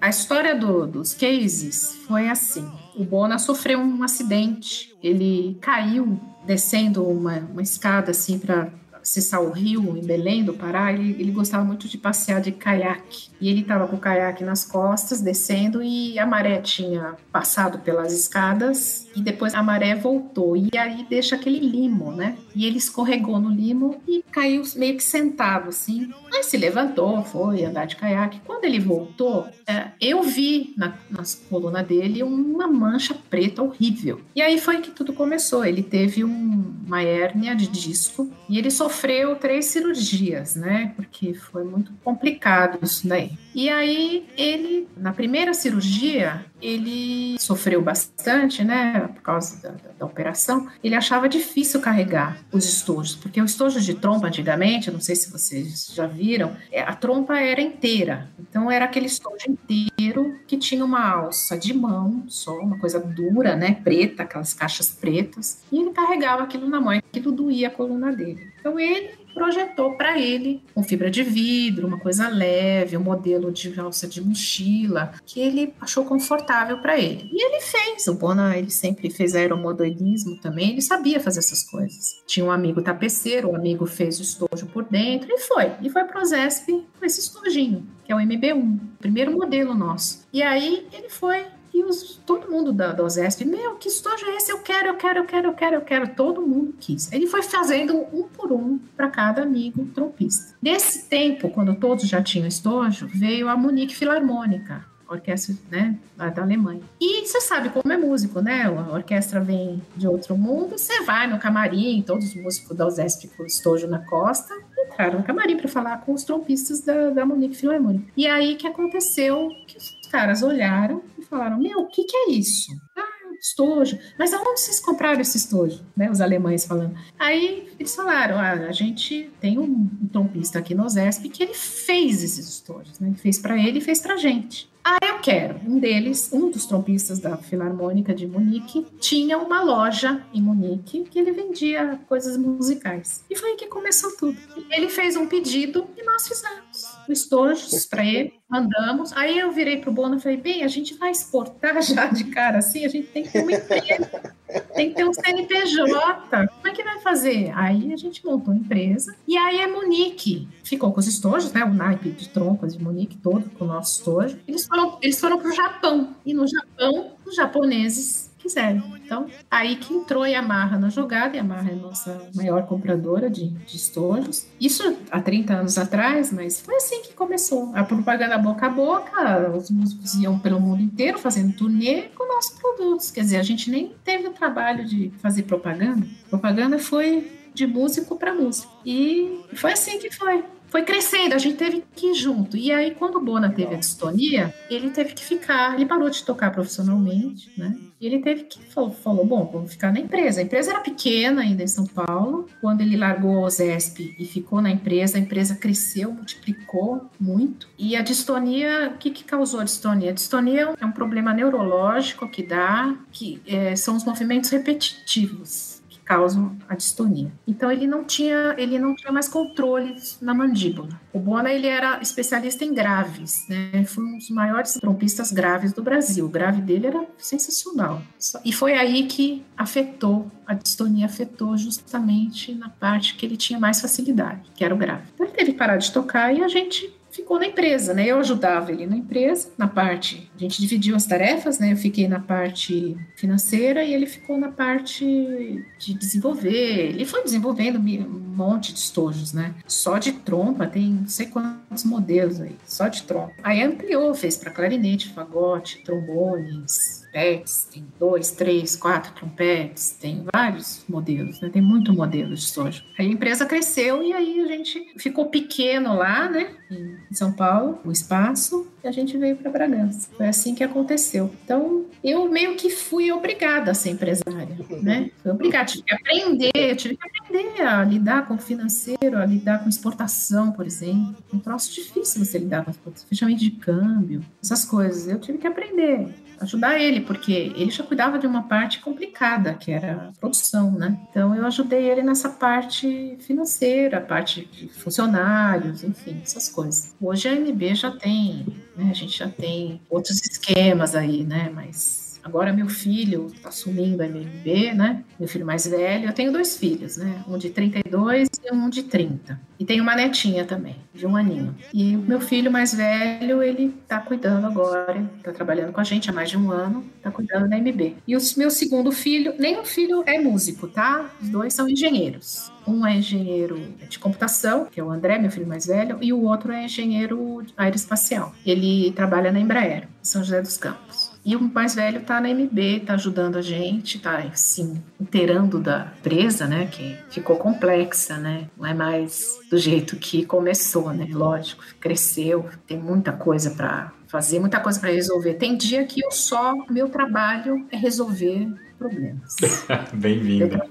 a história do, dos cases foi assim. O Bona sofreu um acidente. Ele caiu descendo uma, uma escada assim para acessar o rio em Belém do Pará. Ele, ele gostava muito de passear de caiaque. E ele estava com o caiaque nas costas, descendo, e a maré tinha passado pelas escadas, e depois a maré voltou. E aí deixa aquele limo, né? E ele escorregou no limo e caiu meio que sentado, assim. Aí se levantou, foi andar de caiaque. Quando ele voltou, é, eu vi na, nas colunas dele uma mancha preta horrível. E aí foi que tudo começou. Ele teve um, uma hérnia de disco e ele sofreu três cirurgias, né? Porque foi muito complicado isso daí. E aí ele, na primeira cirurgia, ele sofreu bastante, né, por causa da, da, da, operação. Ele achava difícil carregar os estojos, porque o estojo de trompa antigamente, não sei se vocês já viram, é, a trompa era inteira. Então era aquele estojo inteiro que tinha uma alça de mão, só uma coisa dura, né, preta, aquelas caixas pretas. E ele carregava aquilo na mão, aquilo doía a coluna dele. Então ele projetou para ele com fibra de vidro, uma coisa leve, um modelo de alça de mochila que ele achou confortável para ele. E ele fez. O Bona, ele sempre fez aeromodelismo também, ele sabia fazer essas coisas. Tinha um amigo tapeceiro, o amigo fez o estojo por dentro e foi. E foi pro Zesp com esse estojinho, que é o MB1, primeiro modelo nosso. E aí ele foi e os, todo mundo da, da meu, que estojo é esse? Eu quero, eu quero, eu quero, eu quero, eu quero. Todo mundo quis. Ele foi fazendo um por um para cada amigo trompista. Nesse tempo, quando todos já tinham estojo, veio a Munique Filarmônica, orquestra né, da Alemanha. E você sabe como é músico, né? A orquestra vem de outro mundo, você vai no camarim, todos os músicos da OSESP com estojo na costa, entraram no camarim para falar com os trompistas da, da Munique Filarmônica. E aí que aconteceu os caras olharam falaram: Meu, o que, que é isso? Ah, estojo. Mas aonde vocês compraram esse estojo? Né, os alemães falando. Aí eles falaram: ah, a gente tem um, um trompista aqui no Zesp que ele fez esses estojos. Né? Ele fez para ele e fez para gente. Ah, eu quero. Um deles, um dos trompistas da Filarmônica de Munique, tinha uma loja em Munique que ele vendia coisas musicais. E foi aí que começou tudo. Ele fez um pedido e nós fizemos. Estojos para ele, mandamos. Aí eu virei pro Bono e falei, bem, a gente vai exportar já de cara assim, a gente tem que ter uma empresa, tem que ter um CNPJ. Como é que vai fazer? Aí a gente montou a empresa e aí a Monique ficou com os estojos, né? O naipe de trompas de Monique todo com o nosso estojo. Eles foram, eles foram pro Japão e no Japão os japoneses quiserem. Então, aí que entrou a Yamaha na jogada, a Yamaha é a nossa maior compradora de, de estojos. Isso há 30 anos atrás, mas foi assim que começou. A propaganda boca a boca, os músicos iam pelo mundo inteiro fazendo turnê com nossos produtos. Quer dizer, a gente nem teve o trabalho de fazer propaganda. Propaganda foi de músico para músico. E foi assim que foi foi crescendo, a gente teve que ir junto. E aí, quando o Bona teve a distonia, ele teve que ficar, ele parou de tocar profissionalmente, né? E ele teve que falou, falou, bom, vamos ficar na empresa. A empresa era pequena ainda em São Paulo. Quando ele largou o ZESP e ficou na empresa, a empresa cresceu, multiplicou muito. E a distonia, o que, que causou a distonia? A distonia é um problema neurológico que dá, que é, são os movimentos repetitivos causam a distonia. Então ele não tinha, ele não tinha mais controle na mandíbula. O Bona ele era especialista em graves, né? Foi um dos maiores trompistas graves do Brasil. O grave dele era sensacional. E foi aí que afetou a distonia afetou justamente na parte que ele tinha mais facilidade, que era o grave. Então ele teve que parar de tocar e a gente ficou na empresa, né? Eu ajudava ele na empresa, na parte, a gente dividiu as tarefas, né? Eu fiquei na parte financeira e ele ficou na parte de desenvolver. Ele foi desenvolvendo um monte de estojos, né? Só de trompa, tem não sei quantos modelos aí, só de trompa. Aí ampliou, fez para clarinete, fagote, trombones, trompetes, tem dois, três, quatro trompetes, tem vários modelos, né? Tem muito modelo de soja. Aí a empresa cresceu e aí a gente ficou pequeno lá, né? Em São Paulo, o espaço, e a gente veio para Bragança. Foi assim que aconteceu. Então, eu meio que fui obrigada a ser empresária, né? Fui obrigada, tive que aprender, tive que aprender a lidar com o financeiro, a lidar com exportação, por exemplo. Um troço difícil você lidar com fechamento de câmbio, essas coisas. Eu tive que aprender ajudar ele, porque ele já cuidava de uma parte complicada, que era a produção, né? Então eu ajudei ele nessa parte financeira, parte de funcionários, enfim, essas coisas. Hoje a MB já tem, né? A gente já tem outros esquemas aí, né? Mas Agora meu filho está assumindo a MMB, né? Meu filho mais velho. Eu tenho dois filhos, né? Um de 32 e um de 30. E tenho uma netinha também, de um aninho. E o meu filho mais velho, ele está cuidando agora, está trabalhando com a gente há mais de um ano, está cuidando da MB. E o meu segundo filho, nenhum filho é músico, tá? Os dois são engenheiros. Um é engenheiro de computação, que é o André, meu filho mais velho, e o outro é engenheiro aeroespacial. Ele trabalha na Embraer, em São José dos Campos. E o mais velho está na MB, está ajudando a gente, está assim, inteirando da empresa, né? Que ficou complexa, né? Não é mais do jeito que começou, né? Lógico, cresceu, tem muita coisa para fazer, muita coisa para resolver. Tem dia que eu só, meu trabalho é resolver problemas. Bem-vinda.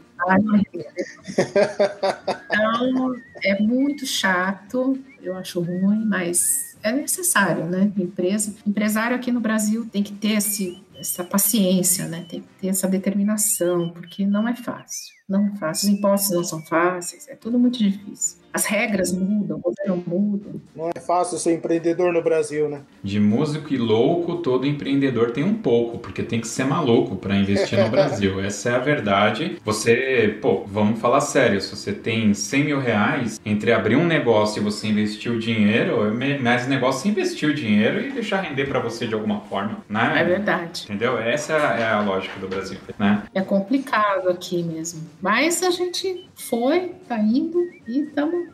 Então, é muito chato, eu acho ruim, mas é necessário, né? Empresa, empresário aqui no Brasil tem que ter esse, essa paciência, né? Tem que ter essa determinação, porque não é fácil. Não é fácil. Os impostos não são fáceis, é tudo muito difícil as regras mudam, o governo muda. Não é fácil ser empreendedor no Brasil, né? De músico e louco, todo empreendedor tem um pouco, porque tem que ser maluco para investir no Brasil. Essa é a verdade. Você, pô, vamos falar sério, se você tem 100 mil reais, entre abrir um negócio e você investir o dinheiro, é mais negócio investir o dinheiro e deixar render para você de alguma forma, né? É verdade. Entendeu? Essa é a lógica do Brasil, né? É complicado aqui mesmo. Mas a gente foi, tá indo e estamos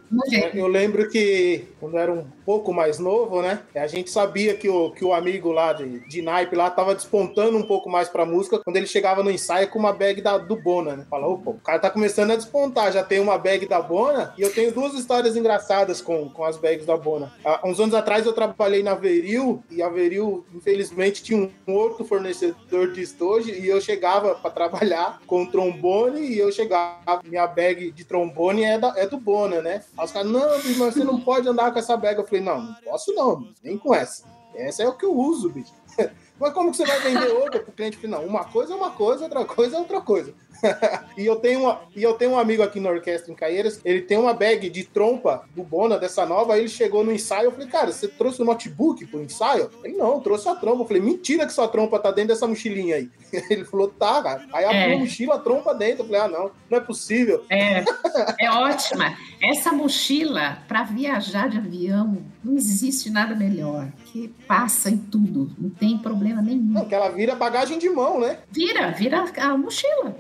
eu lembro que quando era um pouco mais novo, né? A gente sabia que o, que o amigo lá de, de naipe lá tava despontando um pouco mais pra música quando ele chegava no ensaio com uma bag da, do Bona, né? Falou, pô, o cara tá começando a despontar, já tem uma bag da Bona e eu tenho duas histórias engraçadas com, com as bags da Bona. Há uns anos atrás eu trabalhei na Veril e a Veril, infelizmente, tinha um outro fornecedor de estojo e eu chegava para trabalhar com trombone e eu chegava, minha bag de trombone é, da, é do Bona, né? Aí os caras, não, mas você não pode andar com essa bag. Eu falei, não, não posso não, nem com essa. Essa é o que eu uso, bicho. Mas como que você vai vender outra pro cliente final? Uma coisa é uma coisa, outra coisa é outra coisa. e, eu tenho uma, e eu tenho um amigo aqui na orquestra em Caieiras, ele tem uma bag de trompa do Bona, dessa nova, aí ele chegou no ensaio, eu falei, cara, você trouxe o notebook pro ensaio? Ele, não, trouxe a trompa. Eu falei, mentira que sua trompa tá dentro dessa mochilinha aí. Ele falou, tá, cara. Aí abriu é. a mochila, a trompa dentro. Eu falei, ah, não, não é possível. É, é ótima. Essa mochila, para viajar de avião, não existe nada melhor. Que passa em tudo, não tem problema nenhum. Não, que ela vira bagagem de mão, né? Vira, vira a mochila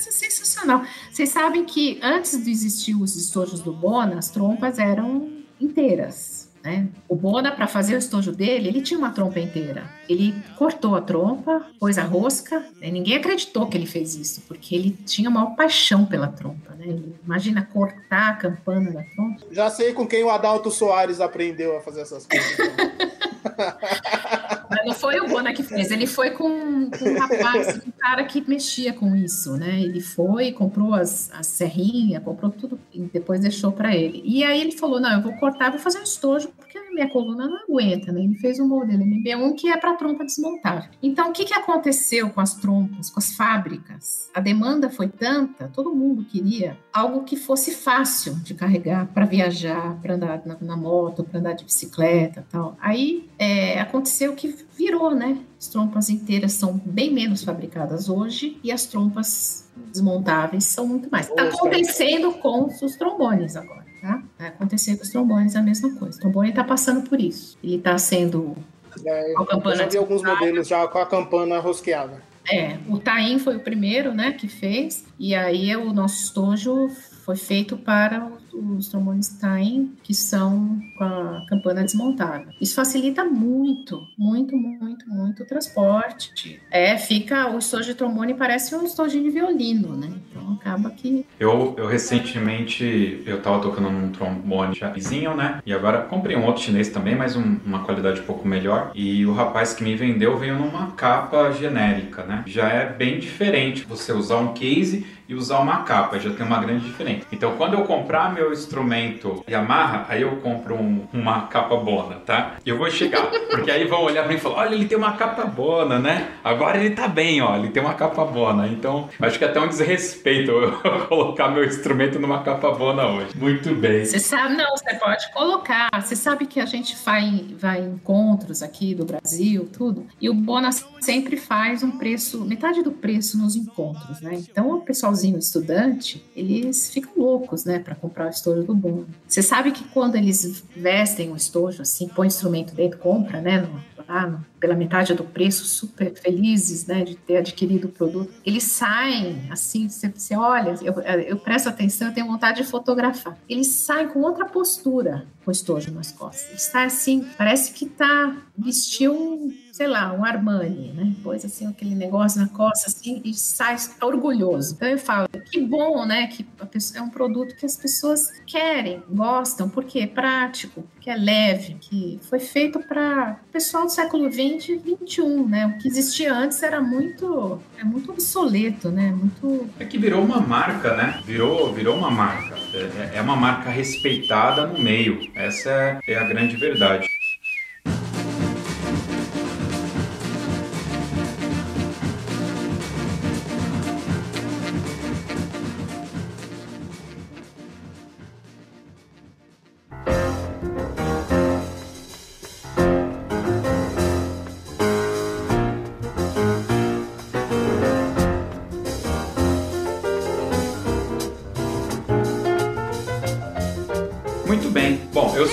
coisa sensacional. Vocês sabem que antes de existir os estojos do Bona, as trompas eram inteiras. Né? O Bona, para fazer o estojo dele, ele tinha uma trompa inteira. Ele cortou a trompa, pôs a rosca. Né? Ninguém acreditou que ele fez isso, porque ele tinha uma paixão pela trompa. Né? Imagina cortar a campana da trompa. Já sei com quem o Adalto Soares aprendeu a fazer essas coisas. Não foi o Bona que fez, ele foi com, com um rapaz, um cara que mexia com isso, né? Ele foi, comprou as, as serrinhas, comprou tudo e depois deixou para ele. E aí ele falou: Não, eu vou cortar, vou fazer um estojo, minha coluna não aguenta, né? Ele fez um modelo MB1 que é para trompa desmontável. Então, o que, que aconteceu com as trompas, com as fábricas? A demanda foi tanta, todo mundo queria algo que fosse fácil de carregar para viajar, para andar na, na moto, para andar de bicicleta tal. Aí é, aconteceu que virou, né? As trompas inteiras são bem menos fabricadas hoje e as trompas desmontáveis são muito mais. Está acontecendo com os trombones agora, tá? Vai acontecer com os trombones a mesma coisa. O trombone está passando por isso. Ele está sendo é, com a campana. Eu vi alguns modelos já com a campana rosqueada. É, o Taim foi o primeiro, né, que fez, e aí o nosso estojo foi feito para os trombones Stein, que são com a campana desmontada. Isso facilita muito, muito, muito, muito o transporte. É, fica o estojo de trombone parece um estojo de violino, né? Então acaba que. Eu, eu recentemente eu tava tocando num trombone vizinho, né? E agora comprei um outro chinês também, mas um, uma qualidade um pouco melhor. E o rapaz que me vendeu veio numa capa genérica, né? Já é bem diferente você usar um case e usar uma capa, já tem uma grande diferença. Então, quando eu comprar meu instrumento Yamaha, aí eu compro um, uma capa bona, tá? E eu vou chegar, porque aí vão olhar para mim e falar: olha, ele tem uma capa bona, né? Agora ele tá bem, ó, ele tem uma capa bona. Então, acho que é até um desrespeito eu colocar meu instrumento numa capa bona hoje. Muito bem. Você sabe, não, você pode colocar. Você sabe que a gente vai, vai em encontros aqui do Brasil, tudo, e o Bona sempre faz um preço, metade do preço nos encontros, né? Então, o pessoal finalzinho estudante, eles ficam loucos, né, para comprar o estojo do Bono. Você sabe que quando eles vestem o estojo, assim, põe o instrumento dentro, compra, né, no, lá no, pela metade do preço, super felizes, né, de ter adquirido o produto, eles saem, assim, você, você olha, eu, eu presto atenção, eu tenho vontade de fotografar. Eles saem com outra postura com estojo nas costas. Está assim, parece que tá vestiu um, sei lá, um Armani, né? Pôs assim aquele negócio na costa assim e sai orgulhoso. Então eu falo, que bom, né? Que pessoa, é um produto que as pessoas querem, gostam, porque é prático, que é leve, que foi feito para pessoal do século 20 e 21, né? O que existia antes era muito, é muito obsoleto, né? Muito É que virou uma marca, né? Virou, virou uma marca. É, é uma marca respeitada no meio. Essa é a grande verdade.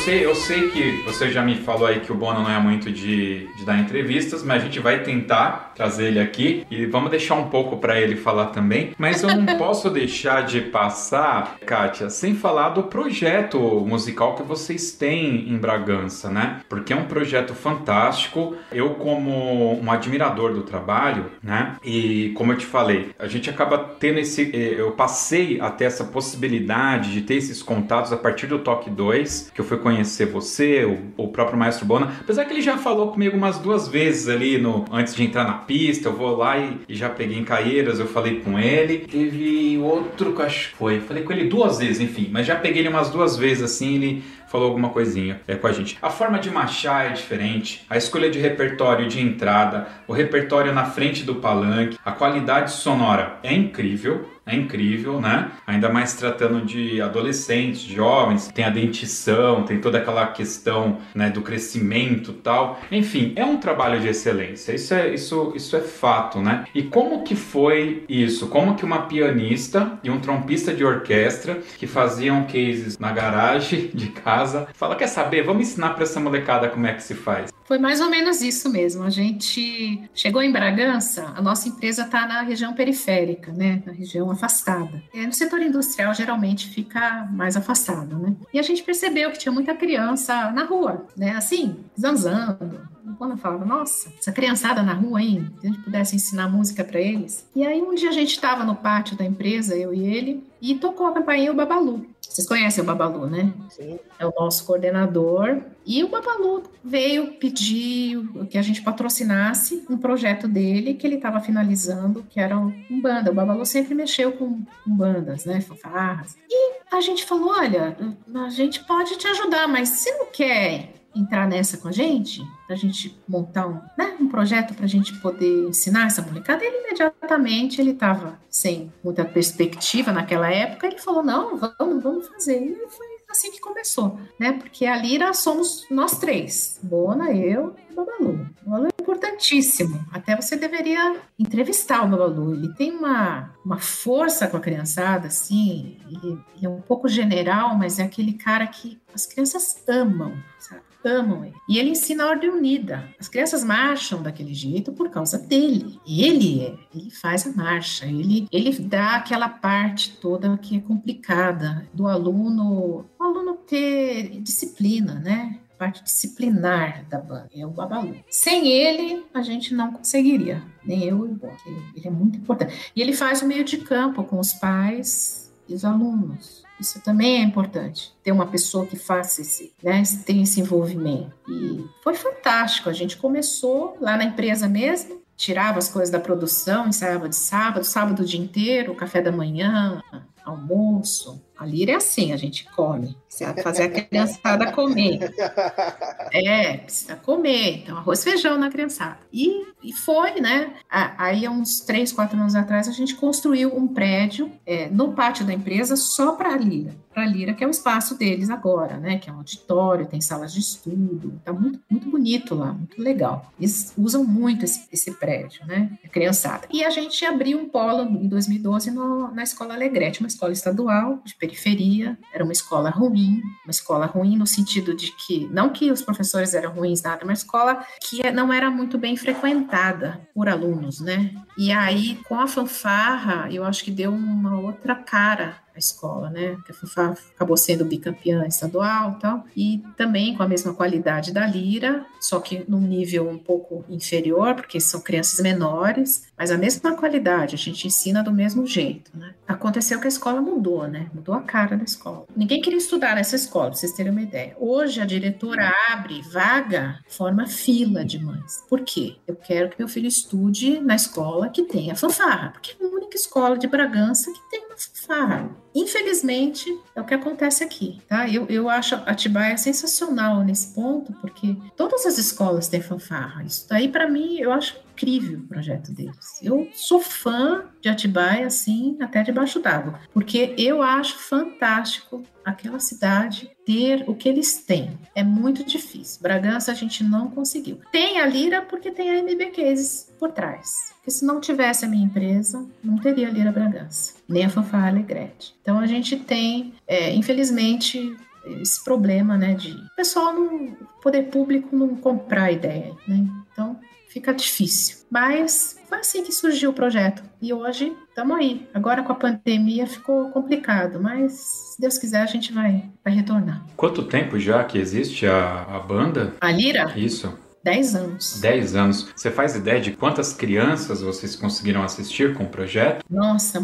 Sei, eu sei que você já me falou aí que o Bono não é muito de, de dar entrevistas, mas a gente vai tentar trazer ele aqui e vamos deixar um pouco para ele falar também. Mas eu não posso deixar de passar, Kátia, sem falar do projeto musical que vocês têm em Bragança, né? Porque é um projeto fantástico. Eu, como um admirador do trabalho, né? E como eu te falei, a gente acaba tendo esse. Eh, eu passei até essa possibilidade de ter esses contatos a partir do Toque 2, que eu fui conhecer conhecer você, o, o, próprio Maestro Bona. Apesar que ele já falou comigo umas duas vezes ali no antes de entrar na pista, eu vou lá e, e já peguei em Caeiras, eu falei com ele. Teve outro que acho que foi, falei com ele duas vezes, enfim, mas já peguei ele umas duas vezes assim, ele falou alguma coisinha é, com a gente. A forma de marchar é diferente, a escolha de repertório de entrada, o repertório na frente do palanque, a qualidade sonora é incrível é incrível, né? Ainda mais tratando de adolescentes, jovens, tem a dentição, tem toda aquela questão né, do crescimento tal. Enfim, é um trabalho de excelência. Isso é, isso, isso é fato, né? E como que foi isso? Como que uma pianista e um trompista de orquestra que faziam cases na garagem de casa fala, quer saber? Vamos ensinar para essa molecada como é que se faz. Foi mais ou menos isso mesmo. A gente chegou em Bragança, a nossa empresa está na região periférica, né? Na região afastada. E no setor industrial, geralmente, fica mais afastado, né? E a gente percebeu que tinha muita criança na rua, né? Assim, zanzando. Quando eu falava, nossa, essa criançada na rua, hein? Se a gente pudesse ensinar música para eles. E aí, um dia a gente estava no pátio da empresa, eu e ele, e tocou a campainha o Babalu. Vocês conhecem o Babalu, né? Sim. É o nosso coordenador. E o Babalu veio pedir que a gente patrocinasse um projeto dele que ele estava finalizando, que era um banda. O Babalu sempre mexeu com, com bandas, né? Fanfarras. E a gente falou: olha, a gente pode te ajudar, mas se não quer entrar nessa com a gente, a gente montar um, né, um projeto para a gente poder ensinar essa molecada, ele imediatamente ele estava sem muita perspectiva naquela época, ele falou não, vamos, vamos fazer. E foi assim que começou, né? Porque a Lira somos nós três, Bona, eu e Babalu. O Babalu é importantíssimo. Até você deveria entrevistar o Babalu. Ele tem uma, uma força com a criançada, assim, ele, ele é um pouco general, mas é aquele cara que as crianças amam, sabe? Amam ele. E ele ensina a ordem unida. As crianças marcham daquele jeito por causa dele. Ele é, ele faz a marcha, ele, ele dá aquela parte toda que é complicada do aluno, o aluno ter disciplina, né? parte disciplinar da banda, é o Babalu. Sem ele, a gente não conseguiria, nem eu e o Bob. Ele, ele é muito importante. E ele faz o meio de campo com os pais e os alunos. Isso também é importante, ter uma pessoa que faça esse, né, tem esse envolvimento. E foi fantástico. A gente começou lá na empresa mesmo, tirava as coisas da produção, ensaiava de sábado, sábado o dia inteiro, café da manhã, almoço. A lira é assim, a gente come. Precisa fazer a criançada comer. É, precisa comer. Então, arroz e feijão na criançada. E, e foi, né? Aí, há uns três, quatro anos atrás, a gente construiu um prédio é, no pátio da empresa só para a lira. Para a lira, que é o espaço deles agora, né? Que é um auditório, tem salas de estudo. Tá muito, muito bonito lá, muito legal. Eles usam muito esse, esse prédio, né? A criançada. E a gente abriu um polo em 2012 no, na Escola Alegrete, uma escola estadual de periferia. Era uma escola ruim, uma escola ruim no sentido de que, não que os professores eram ruins, nada, uma escola que não era muito bem frequentada por alunos, né? E aí, com a fanfarra, eu acho que deu uma outra cara a escola, né? Que a Fafá acabou sendo bicampeã estadual e tal, e também com a mesma qualidade da Lira, só que num nível um pouco inferior, porque são crianças menores, mas a mesma qualidade, a gente ensina do mesmo jeito, né? Aconteceu que a escola mudou, né? Mudou a cara da escola. Ninguém queria estudar nessa escola, pra vocês terem uma ideia. Hoje a diretora abre vaga, forma fila de mães. Por quê? Eu quero que meu filho estude na escola que tenha fanfarra, porque é a única escola de Bragança que tem uma fanfarra. Infelizmente, é o que acontece aqui, tá? Eu, eu acho Atibaia sensacional nesse ponto, porque todas as escolas têm fanfarra. Isso daí, para mim, eu acho incrível o projeto deles. Eu sou fã de Atibaia, assim, até debaixo d'água, porque eu acho fantástico aquela cidade ter o que eles têm. É muito difícil. Bragança a gente não conseguiu. Tem a Lira porque tem a MB Cases por trás. Porque se não tivesse a minha empresa, não teria a Lira Bragança, nem a Fanfarra Alegrete. Então a gente tem, é, infelizmente, esse problema, né, de o pessoal no poder público não comprar a ideia, né? Então fica difícil. Mas foi assim que surgiu o projeto. E hoje estamos aí. Agora com a pandemia ficou complicado, mas se Deus quiser a gente vai, vai retornar. Quanto tempo já que existe a, a banda? A Lira? Isso. 10 anos. 10 anos. Você faz ideia de quantas crianças vocês conseguiram assistir com o projeto? Nossa,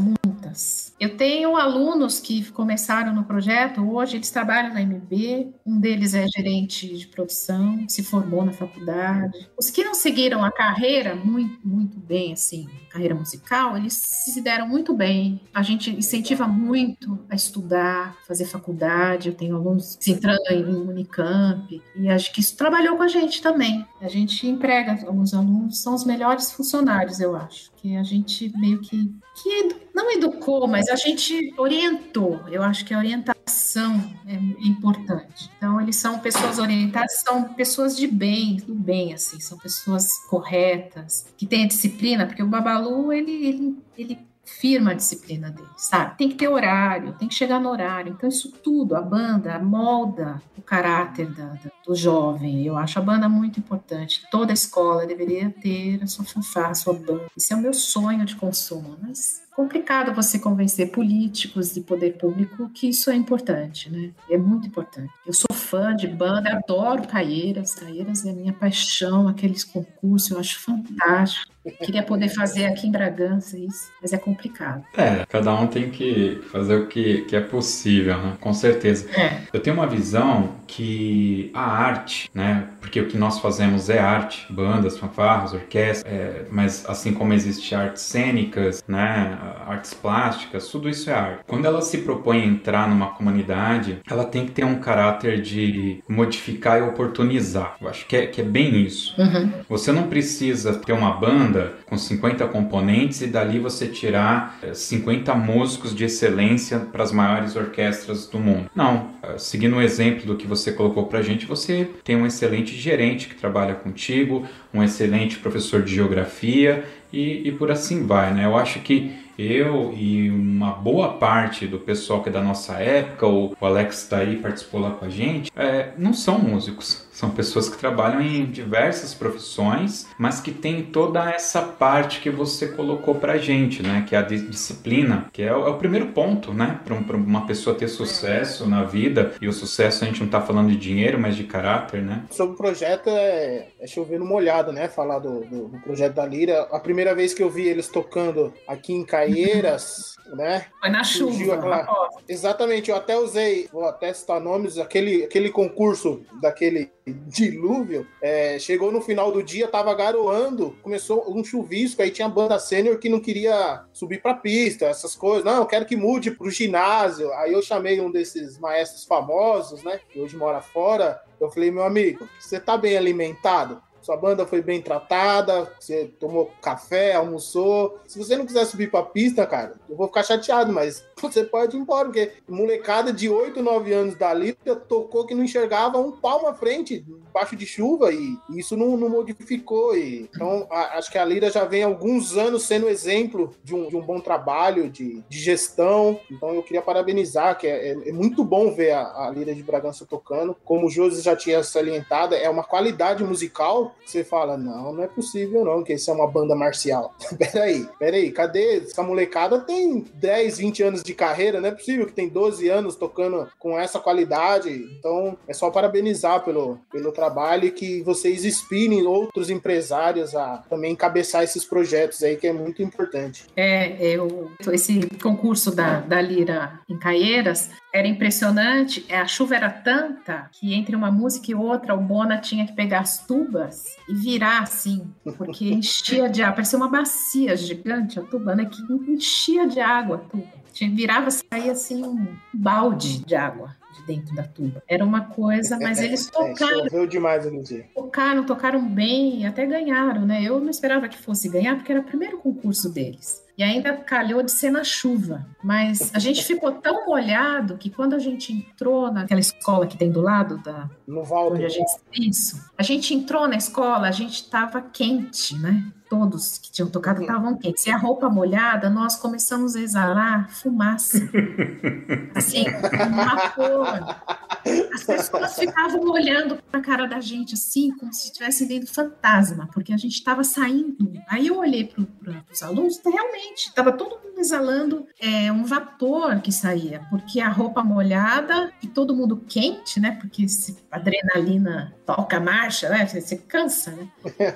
Eu tenho alunos que começaram no projeto, hoje eles trabalham na MB, um deles é gerente de produção, se formou na faculdade. Os que não seguiram a carreira muito, muito bem, assim, carreira musical, eles se deram muito bem. A gente incentiva muito a estudar, fazer faculdade. Eu tenho alunos se entrando em Unicamp, e acho que isso trabalhou com a gente também. A gente emprega alguns alunos, são os melhores funcionários, eu acho. Que a gente meio que, que não educou, mas a gente orientou. Eu acho que a orientação é importante. Então, eles são pessoas orientadas, são pessoas de bem, do bem, assim, são pessoas corretas, que têm a disciplina, porque o Babalu, ele, ele, ele firma a disciplina dele, sabe? Tem que ter horário, tem que chegar no horário. Então, isso tudo, a banda molda o caráter da, da, do jovem. Eu acho a banda muito importante. Toda escola deveria ter a sua fanfarra, a sua banda. Esse é o meu sonho de consumo, mas complicado você convencer políticos e poder público que isso é importante, né? É muito importante. Eu sou fã de banda, adoro Caieiras. Caieiras é a minha paixão, aqueles concursos, eu acho fantástico. Queria poder fazer aqui em Bragança isso, mas é complicado. É, cada um tem que fazer o que, que é possível, né? Com certeza. É. Eu tenho uma visão que a arte, né? Porque o que nós fazemos é arte, bandas, fanfarras, orquestras, é, mas assim como existe artes cênicas, né? Artes plásticas, tudo isso é arte. Quando ela se propõe a entrar numa comunidade, ela tem que ter um caráter de modificar e oportunizar. Eu acho que é, que é bem isso. Uhum. Você não precisa ter uma banda com 50 componentes e dali você tirar 50 músicos de excelência para as maiores orquestras do mundo. Não, seguindo o exemplo do que você colocou para a gente, você tem um excelente gerente que trabalha contigo, um excelente professor de geografia e, e por assim vai, né? Eu acho que eu e uma boa parte do pessoal que é da nossa época, o Alex está aí, participou lá com a gente, é, não são músicos. São pessoas que trabalham em diversas profissões, mas que tem toda essa parte que você colocou pra gente, né? Que é a disciplina, que é o, é o primeiro ponto, né? Para um, uma pessoa ter sucesso na vida. E o sucesso a gente não tá falando de dinheiro, mas de caráter, né? Sobre o projeto é, é chover no molhado, né? Falar do, do, do projeto da Lira. A primeira vez que eu vi eles tocando aqui em Caieiras né? Foi na chuva. Aquela... Exatamente, eu até usei, vou até citar nomes, aquele, aquele concurso daquele dilúvio, é, chegou no final do dia, tava garoando, começou um chuvisco, aí tinha banda sênior que não queria subir pra pista, essas coisas, não, eu quero que mude pro ginásio, aí eu chamei um desses maestros famosos, né, que hoje mora fora, eu falei, meu amigo, você tá bem alimentado? Sua banda foi bem tratada, você tomou café, almoçou. Se você não quiser subir pra pista, cara, eu vou ficar chateado, mas você pode ir embora, porque molecada de 8, 9 anos da Lita tocou que não enxergava um palmo à frente, embaixo de chuva, e isso não, não modificou. E, então, a, acho que a Lira já vem alguns anos sendo exemplo de um, de um bom trabalho, de, de gestão. Então, eu queria parabenizar, que é, é, é muito bom ver a, a Lira de Bragança tocando. Como o Josi já tinha salientado, é uma qualidade musical você fala, não, não é possível não, que isso é uma banda marcial. peraí, peraí, cadê? Essa molecada tem 10, 20 anos de carreira, não é possível que tem 12 anos tocando com essa qualidade. Então, é só parabenizar pelo, pelo trabalho e que vocês inspirem outros empresários a também encabeçar esses projetos aí, que é muito importante. É, eu, esse concurso da, da Lira em Caieiras, era impressionante. É, a chuva era tanta que entre uma música e outra o Bona tinha que pegar as tubas e virar assim, porque enchia de água. Parecia uma bacia gigante a tuba, né? Que enchia de água a tuba. Virava, saía assim um balde de água de dentro da tuba. Era uma coisa, mas eles é, tocaram. É, demais dia. Tocaram, tocaram bem e até ganharam, né? Eu não esperava que fosse ganhar, porque era o primeiro concurso deles. E ainda calhou de ser na chuva. Mas a gente ficou tão molhado que quando a gente entrou naquela escola que tem do lado da. No Valdo. Onde a gente, isso. A gente entrou na escola, a gente estava quente, né? Todos que tinham tocado estavam quentes. E a roupa molhada, nós começamos a exalar fumaça. Assim, uma cor. As pessoas ficavam olhando pra cara da gente assim, como se estivessem vendo fantasma, porque a gente estava saindo. Aí eu olhei para os alunos, realmente, estava todo mundo exalando é, um vapor que saía, porque a roupa molhada e todo mundo quente, né? Porque se adrenalina toca a marcha, né? Você cansa, né?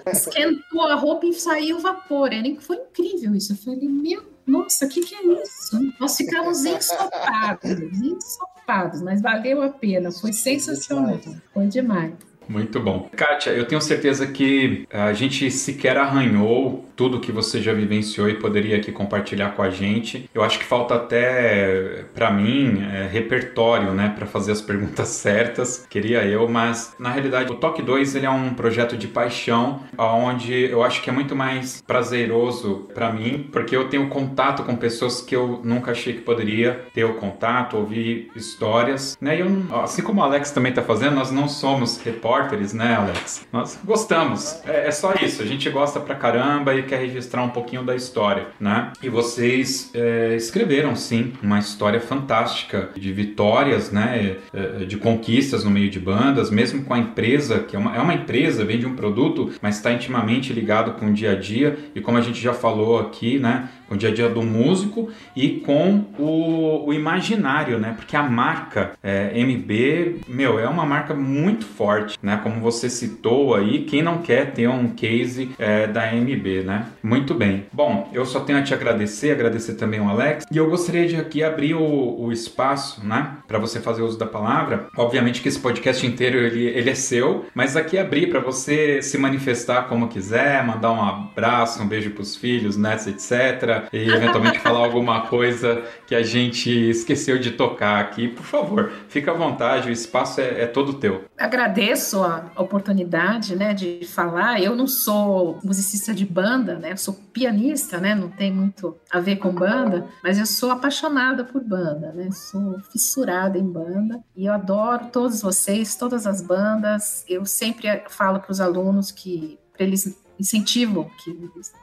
Esquentou a roupa e saiu vapor. Foi incrível isso. Eu falei, meu nossa, o que, que, é isso? Nós ficamos ensopados, ensopados, mas valeu a pena, foi sensacional, foi demais. Muito bom. Kátia, eu tenho certeza que a gente sequer arranhou tudo que você já vivenciou e poderia aqui compartilhar com a gente. Eu acho que falta até, para mim, é, repertório, né, para fazer as perguntas certas. Queria eu, mas na realidade o Toque 2 ele é um projeto de paixão, onde eu acho que é muito mais prazeroso para mim, porque eu tenho contato com pessoas que eu nunca achei que poderia ter o contato, ouvir histórias, né? E eu, assim como o Alex também está fazendo, nós não somos repórteres, né, Alex? Nós gostamos. É, é só isso. A gente gosta pra caramba e quer registrar um pouquinho da história, né? E vocês é, escreveram sim uma história fantástica de vitórias, né? É, de conquistas no meio de bandas, mesmo com a empresa que é uma, é uma empresa vende um produto, mas está intimamente ligado com o dia a dia e como a gente já falou aqui, né? O dia a dia do músico e com o, o imaginário, né? Porque a marca é, MB, meu, é uma marca muito forte, né? Como você citou aí, quem não quer ter um case é, da MB, né? Muito bem. Bom, eu só tenho a te agradecer, agradecer também o Alex, e eu gostaria de aqui abrir o, o espaço, né? Para você fazer uso da palavra. Obviamente que esse podcast inteiro ele, ele é seu, mas aqui abrir para você se manifestar como quiser, mandar um abraço, um beijo para os filhos, netos, etc e eventualmente falar alguma coisa que a gente esqueceu de tocar aqui, por favor, fica à vontade, o espaço é, é todo teu. Agradeço a oportunidade, né, de falar. Eu não sou musicista de banda, né, eu sou pianista, né, não tem muito a ver com banda, mas eu sou apaixonada por banda, né, sou fissurada em banda e eu adoro todos vocês, todas as bandas. Eu sempre falo para os alunos que para eles incentivo que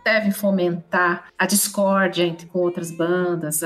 deve fomentar a discórdia entre com outras bandas,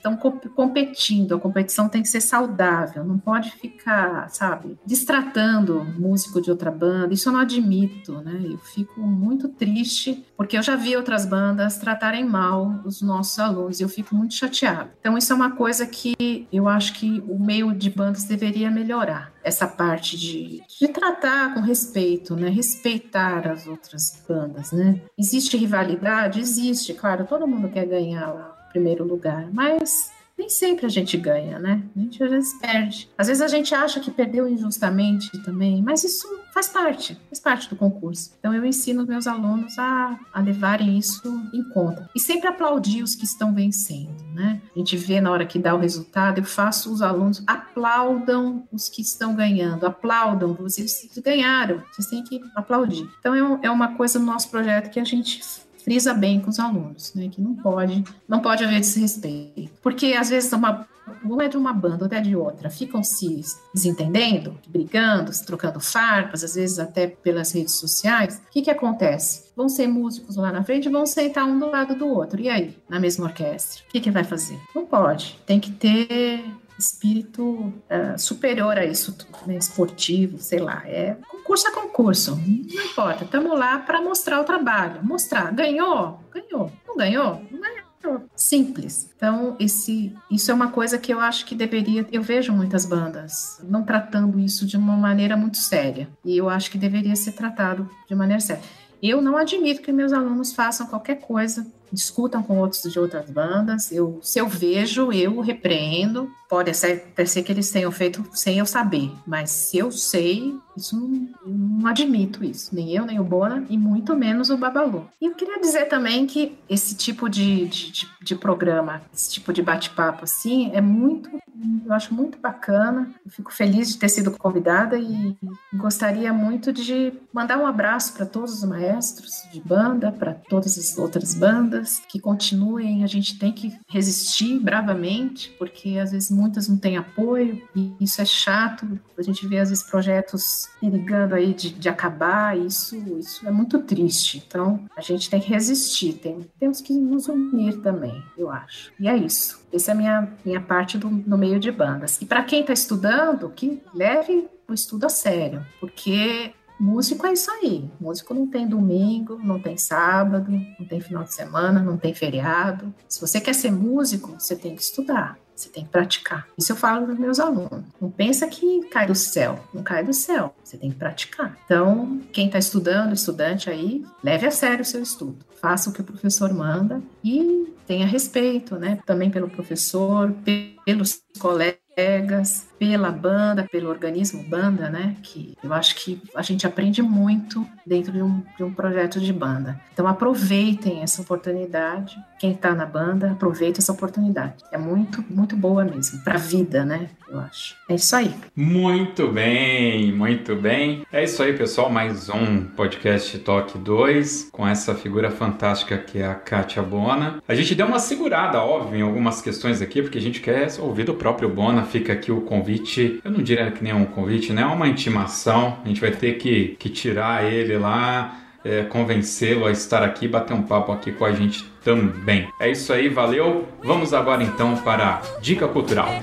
estão competindo, a competição tem que ser saudável, não pode ficar, sabe, distratando músico de outra banda, isso eu não admito, né? Eu fico muito triste, porque eu já vi outras bandas tratarem mal os nossos alunos e eu fico muito chateada. Então, isso é uma coisa que eu acho que o meio de bandas deveria melhorar, essa parte de, de tratar com respeito, né? Respeitar as outras bandas, né? Existe rivalidade? Existe, claro, todo mundo quer ganhar lá primeiro lugar, mas nem sempre a gente ganha, né? A gente às vezes perde. Às vezes a gente acha que perdeu injustamente também, mas isso faz parte, faz parte do concurso. Então eu ensino meus alunos a, a levarem isso em conta. E sempre aplaudir os que estão vencendo, né? A gente vê na hora que dá o resultado, eu faço os alunos aplaudam os que estão ganhando, aplaudam, vocês ganharam, vocês têm que aplaudir. Então é, é uma coisa no nosso projeto que a gente frisa bem com os alunos, né? Que não pode, não pode haver desrespeito. Porque às vezes uma não é de uma banda ou é de outra, ficam se desentendendo, brigando, se trocando farpas, às vezes até pelas redes sociais. O que, que acontece? Vão ser músicos lá na frente, vão sentar um do lado do outro. E aí, na mesma orquestra? O que, que vai fazer? Não pode. Tem que ter espírito uh, superior a isso tudo, né? esportivo, sei lá. É concurso a concurso, não importa. Estamos lá para mostrar o trabalho, mostrar. Ganhou? Ganhou. Não ganhou? Não é simples. Então, esse, isso é uma coisa que eu acho que deveria. Eu vejo muitas bandas não tratando isso de uma maneira muito séria. E eu acho que deveria ser tratado de maneira séria. Eu não admito que meus alunos façam qualquer coisa discutam com outros de outras bandas. Eu, se eu vejo, eu repreendo. Pode ser, que eles tenham feito sem eu saber, mas se eu sei, isso não, não admito isso. Nem eu, nem o Bona, e muito menos o Babalu. E eu queria dizer também que esse tipo de, de, de, programa, esse tipo de bate-papo assim, é muito, eu acho muito bacana. Eu fico feliz de ter sido convidada e gostaria muito de mandar um abraço para todos os maestros de banda, para todas as outras bandas que continuem, a gente tem que resistir bravamente, porque às vezes muitas não têm apoio, e isso é chato, a gente vê às vezes projetos perigando aí de, de acabar, isso, isso é muito triste. Então, a gente tem que resistir, tem, temos que nos unir também, eu acho. E é isso. Essa é a minha, minha parte do, no meio de bandas. E para quem está estudando, que leve o estudo a sério, porque músico é isso aí. Músico não tem domingo, não tem sábado, não tem final de semana, não tem feriado. Se você quer ser músico, você tem que estudar. Você tem que praticar. Isso eu falo para meus alunos. Não pensa que cai do céu. Não cai do céu. Você tem que praticar. Então, quem está estudando, estudante aí, leve a sério o seu estudo. Faça o que o professor manda e tenha respeito, né? Também pelo professor, pelos colegas, pela banda, pelo organismo banda, né? Que eu acho que a gente aprende muito dentro de um, de um projeto de banda. Então aproveitem essa oportunidade. Quem está na banda, aproveite essa oportunidade. É muito, muito boa mesmo. Para a vida, né? Eu acho. É isso aí. Muito bem, muito bem. É isso aí, pessoal. Mais um podcast Toque 2 com essa figura fantástica que é a Kátia Bona. A gente deu uma segurada, óbvio, em algumas questões aqui, porque a gente quer ouvir do próprio Bona. Fica aqui o convite convite, eu não diria que nem um convite, né? É uma intimação. A gente vai ter que, que tirar ele lá, é, convencê-lo a estar aqui, bater um papo aqui com a gente também. É isso aí, valeu. Vamos agora então para a dica cultural.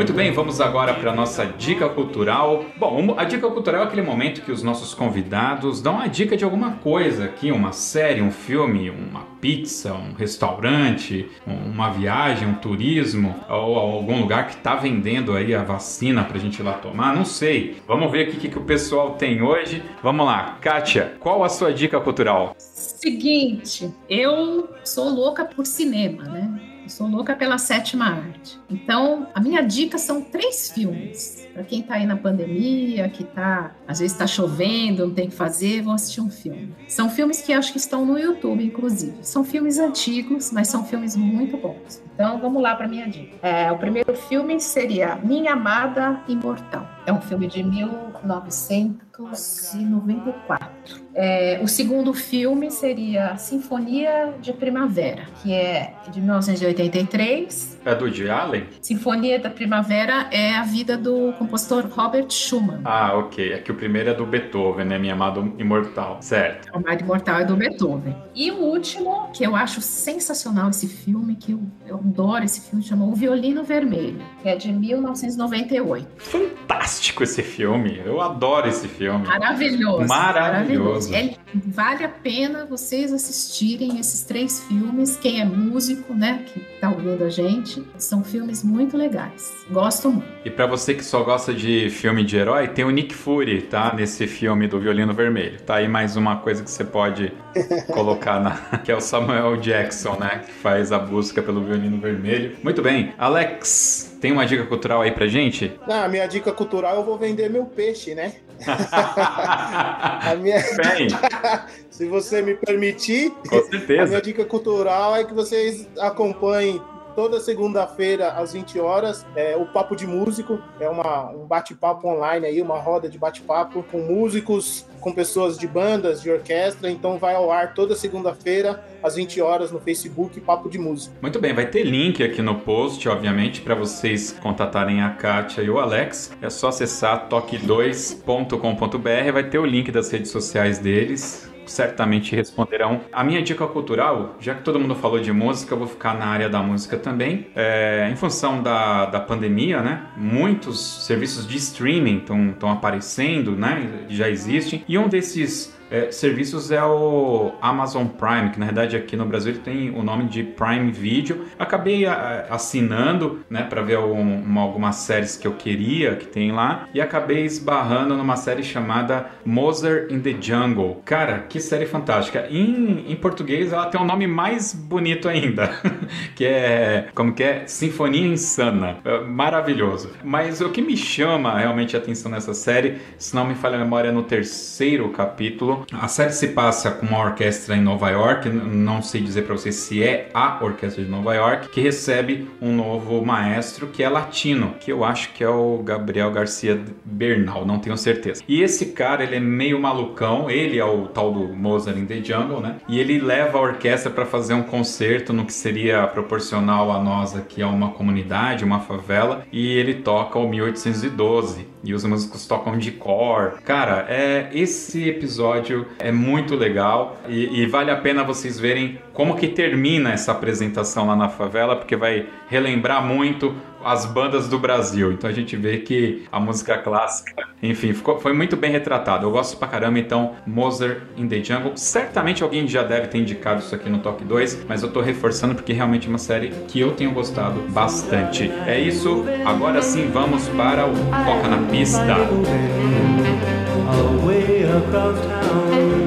Muito bem, vamos agora para a nossa dica cultural. Bom, a dica cultural é aquele momento que os nossos convidados dão a dica de alguma coisa aqui, uma série, um filme, uma pizza, um restaurante, uma viagem, um turismo, ou algum lugar que está vendendo aí a vacina para a gente ir lá tomar, não sei. Vamos ver aqui o que, que o pessoal tem hoje. Vamos lá, Kátia, qual a sua dica cultural? Seguinte, eu sou louca por cinema, né? Sou louca pela sétima arte. Então, a minha dica são três filmes. Para quem está aí na pandemia, que tá, às vezes está chovendo, não tem o que fazer, vão assistir um filme. São filmes que acho que estão no YouTube, inclusive. São filmes antigos, mas são filmes muito bons. Então, vamos lá para minha dica. É, o primeiro filme seria Minha Amada Imortal. É um filme de 1994. É, o segundo filme seria Sinfonia de Primavera, que é de 1983. É do Woody Allen? Sinfonia da Primavera é a vida do compositor Robert Schumann. Ah, ok. É que o primeiro é do Beethoven, né? Minha Amado Imortal. Certo. O Amado Imortal é do Beethoven. E o último, que eu acho sensacional esse filme, que eu, eu adoro esse filme, chama O Violino Vermelho, que é de 1998. Fantástico esse filme. Eu adoro esse filme. Maravilhoso. Maravilhoso. maravilhoso. É, vale a pena vocês assistirem esses três filmes. Quem é músico, né, que tá ouvindo a gente, são filmes muito legais. Gosto muito. E para você que só gosta de filme de herói, tem o Nick Fury, tá? Nesse filme do Violino Vermelho. Tá aí mais uma coisa que você pode colocar na. que é o Samuel Jackson, né? Que faz a busca pelo Violino Vermelho. Muito bem. Alex, tem uma dica cultural aí pra gente? Na minha dica cultural eu vou vender meu peixe, né? a minha... Bem. Se você me permitir, Com certeza. a minha dica cultural é que vocês acompanhem toda segunda-feira às 20 horas é o Papo de Músico, é uma, um bate-papo online aí, uma roda de bate-papo com músicos, com pessoas de bandas, de orquestra, então vai ao ar toda segunda-feira às 20 horas no Facebook Papo de Músico. Muito bem, vai ter link aqui no post, obviamente, para vocês contatarem a Kátia e o Alex. É só acessar toque2.com.br, vai ter o link das redes sociais deles certamente responderão. A minha dica cultural, já que todo mundo falou de música, eu vou ficar na área da música também. É, em função da, da pandemia, né? Muitos serviços de streaming estão aparecendo, né? Já existem. E um desses é, serviços é o Amazon Prime, que na verdade aqui no Brasil ele tem o nome de Prime Video. Acabei assinando, né, para ver um, uma, algumas séries que eu queria que tem lá e acabei esbarrando numa série chamada Mozart in the Jungle. Cara, que série fantástica. Em, em português ela tem um nome mais bonito ainda, que é como que é Sinfonia Insana. É maravilhoso. Mas o que me chama realmente a atenção nessa série, se não me falha a memória, é no terceiro capítulo. A série se passa com uma orquestra em Nova York, não sei dizer para vocês se é a orquestra de Nova York, que recebe um novo maestro que é latino, que eu acho que é o Gabriel Garcia Bernal, não tenho certeza. E esse cara, ele é meio malucão, ele é o tal do Mozart in the Jungle, né? E ele leva a orquestra para fazer um concerto no que seria proporcional a nós aqui a uma comunidade, uma favela, e ele toca o 1812 e os músicos tocam de cor. Cara, é esse episódio é muito legal e, e, vale a pena vocês verem como que termina essa apresentação lá na favela, porque vai relembrar muito as bandas do Brasil. Então a gente vê que a música clássica, enfim, ficou, foi muito bem retratado. Eu gosto pra caramba, então, Mozart in the Jungle. Certamente alguém já deve ter indicado isso aqui no Top 2, mas eu tô reforçando porque realmente é uma série que eu tenho gostado bastante. É isso, agora sim vamos para o Toca na Pista. Town,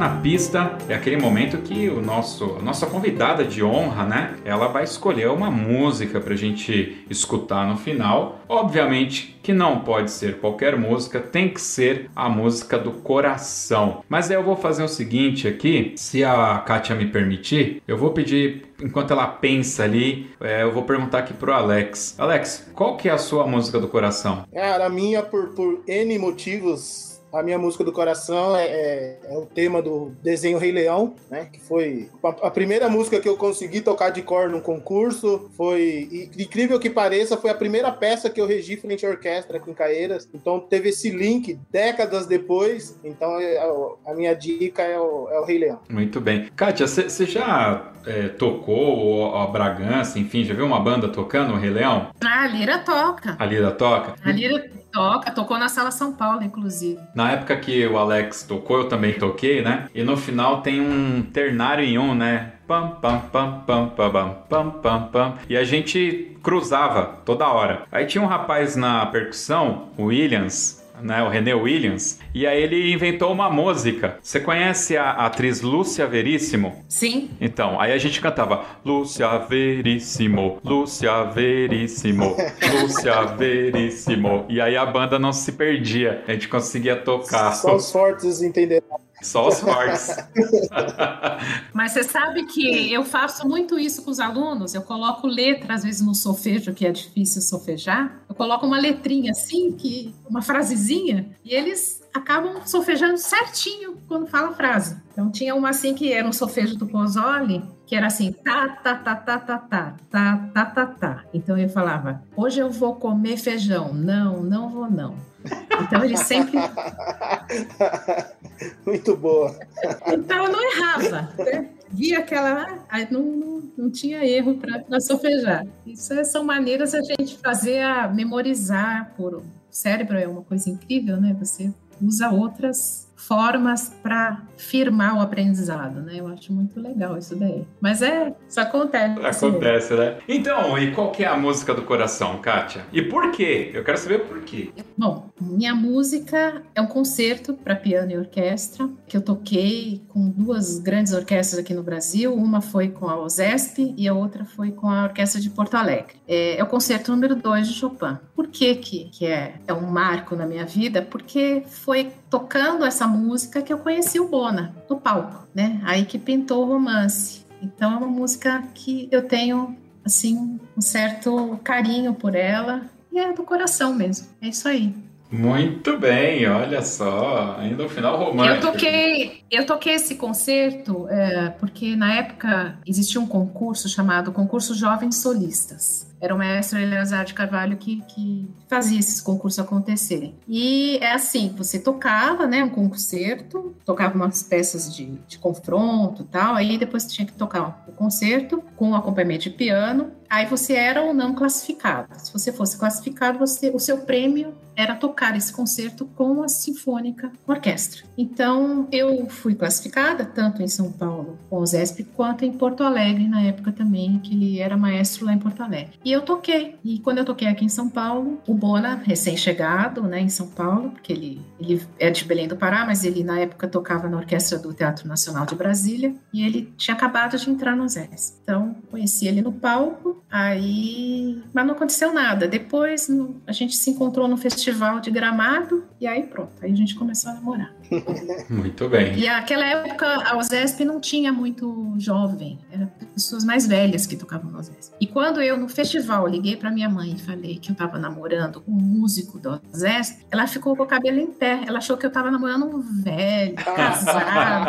na pista é aquele momento que o nosso, a nossa convidada de honra, né? Ela vai escolher uma música pra gente escutar no final. Obviamente que não pode ser qualquer música, tem que ser a música do coração. Mas eu vou fazer o seguinte aqui, se a Kátia me permitir, eu vou pedir enquanto ela pensa ali, é, eu vou perguntar aqui pro Alex. Alex, qual que é a sua música do coração? Cara, a minha, por, por N motivos, a minha música do coração é, é, é, o tema do desenho Rei Leão, né? Que foi a, a, primeira música que eu consegui tocar de cor num concurso. Foi, e, incrível que pareça, foi a primeira peça que eu regi frente à orquestra com Caeiras. Então teve esse link décadas depois. Então é, é a minha dica é o, é o Rei Leão. Muito bem. Kátia, você já é, tocou a Bragança, enfim, já viu uma banda tocando o Rei Leão? Ah, a Lira toca. A Lira toca? A Lira Toca, tocou na Sala São Paulo, inclusive. Na época que o Alex tocou, eu também toquei, né? E no final tem um ternário em um, né? Pam, pam, pam, pam, pam, pam, pam, pam. E a gente cruzava toda hora. Aí tinha um rapaz na percussão, o Williams, né, o René Williams, e aí ele inventou uma música. Você conhece a atriz Lúcia Veríssimo? Sim. Então, aí a gente cantava Lúcia Veríssimo, Lúcia Veríssimo, Lúcia Veríssimo. E aí a banda não se perdia, a gente conseguia tocar. Só os fortes entenderam. Só os fortes. Mas você sabe que eu faço muito isso com os alunos. Eu coloco letra, às vezes, no solfejo, que é difícil solfejar. Eu coloco uma letrinha assim, que uma frasezinha, e eles acabam solfejando certinho quando fala a frase. Então tinha uma assim que era um solfejo do Pozzoli, que era assim, tá, tá, tá, tá, tá, tá, tá, tá, tá, tá. Então eu falava, hoje eu vou comer feijão. Não, não vou não. Então ele sempre. Muito boa. Então eu não errava. Né? Via aquela. Aí não, não, não tinha erro para sofrejar. Isso é, são maneiras a gente fazer a memorizar por. O cérebro é uma coisa incrível, né? Você usa outras formas para firmar o aprendizado, né? Eu acho muito legal isso daí. Mas é, isso acontece. Acontece, né? Então, e qual que é a música do coração, Kátia? E por quê? Eu quero saber por quê. Bom, minha música é um concerto para piano e orquestra que eu toquei com duas grandes orquestras aqui no Brasil. Uma foi com a OSESP e a outra foi com a Orquestra de Porto Alegre. É, é o concerto número 2 de Chopin. Por que que, que é, é um marco na minha vida? Porque foi tocando essa música que eu conheci o Bona, no palco, né? Aí que pintou o romance. Então é uma música que eu tenho, assim, um certo carinho por ela e é do coração mesmo. É isso aí. Muito bem, olha só, ainda o final romântico. Eu toquei, eu toquei esse concerto é, porque na época existia um concurso chamado Concurso Jovens Solistas. Era o maestro Eleazar de Carvalho que, que fazia esses concursos acontecerem. E é assim, você tocava, né, um concerto, tocava umas peças de, de confronto tal, aí depois tinha que tocar o concerto com acompanhamento de piano, aí você era ou não classificado. Se você fosse classificado, você, o seu prêmio era tocar esse concerto com a Sinfônica Orquestra. Então, eu fui classificada tanto em São Paulo com o Zesp quanto em Porto Alegre, na época também, que ele era maestro lá em Porto Alegre. E eu toquei. E quando eu toquei aqui em São Paulo, o Bona, recém-chegado né, em São Paulo, porque ele, ele é de Belém do Pará, mas ele na época tocava na orquestra do Teatro Nacional de Brasília, e ele tinha acabado de entrar no Zesp. Então, conheci ele no palco, aí. Mas não aconteceu nada. Depois, a gente se encontrou no festival de Gramado, e aí pronto, aí a gente começou a namorar. Muito bem. E aquela época a USESP não tinha muito jovem, eram pessoas mais velhas que tocavam na USESP. E quando eu no festival liguei para minha mãe e falei que eu estava namorando um músico da USESP, ela ficou com o cabelo em pé. Ela achou que eu estava namorando um velho, casado.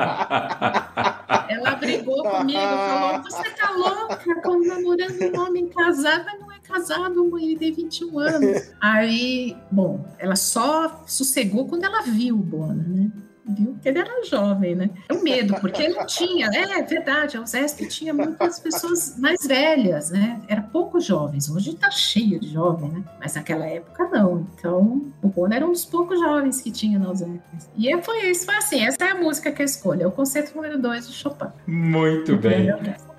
ela brigou comigo, falou: "Você tá louca, como namorando um homem casado, mas não casado, ele tem 21 anos". Aí, bom, ela só sossegou quando ela viu o Bona, né? viu? Ele era jovem, né? É o medo, porque não tinha, é verdade, a USESP tinha muitas pessoas mais velhas, né? Era poucos jovens, hoje tá cheio de jovem, né? Mas naquela época não. Então, o Bono era um dos poucos jovens que tinha na USESP. E é, foi isso, foi assim, essa é a música que eu escolho, é o concerto número 2 de Chopin. Muito bem.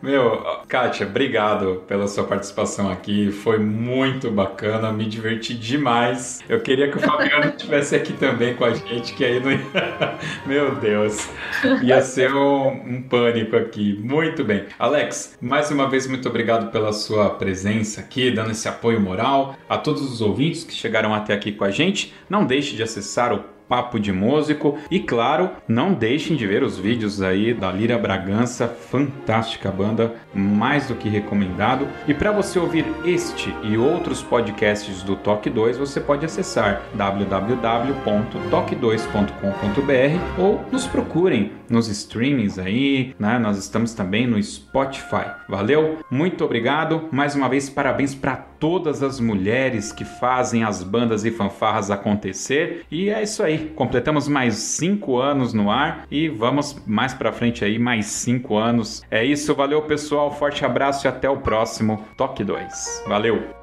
Meu, Kátia, obrigado pela sua participação aqui. Foi muito bacana, me diverti demais. Eu queria que o Fabiano estivesse aqui também com a gente, que aí não ia... Meu Deus, ia ser um, um, pânico aqui. Muito bem. Alex, mais uma vez, muito obrigado pela sua presença aqui, dando esse apoio moral a todos os ouvintes que chegaram até aqui com a gente. Não deixe de acessar o Papo de Músico. E claro, não deixem de ver os vídeos aí da Lira Bragança, fantástica banda, mais do que recomendado. E para você ouvir este e outros podcasts do Toque 2, você pode acessar www.toque2.com.br ou nos procurem nos streamings aí, né? Nós estamos também no Spotify. Valeu? Muito obrigado. Mais uma vez parabéns para todas as mulheres que fazem as bandas e fanfarras acontecer. E é isso aí completamos mais cinco anos no ar e vamos mais para frente aí, mais cinco anos. É isso, valeu pessoal, forte abraço e até o próximo Toque 2. Valeu!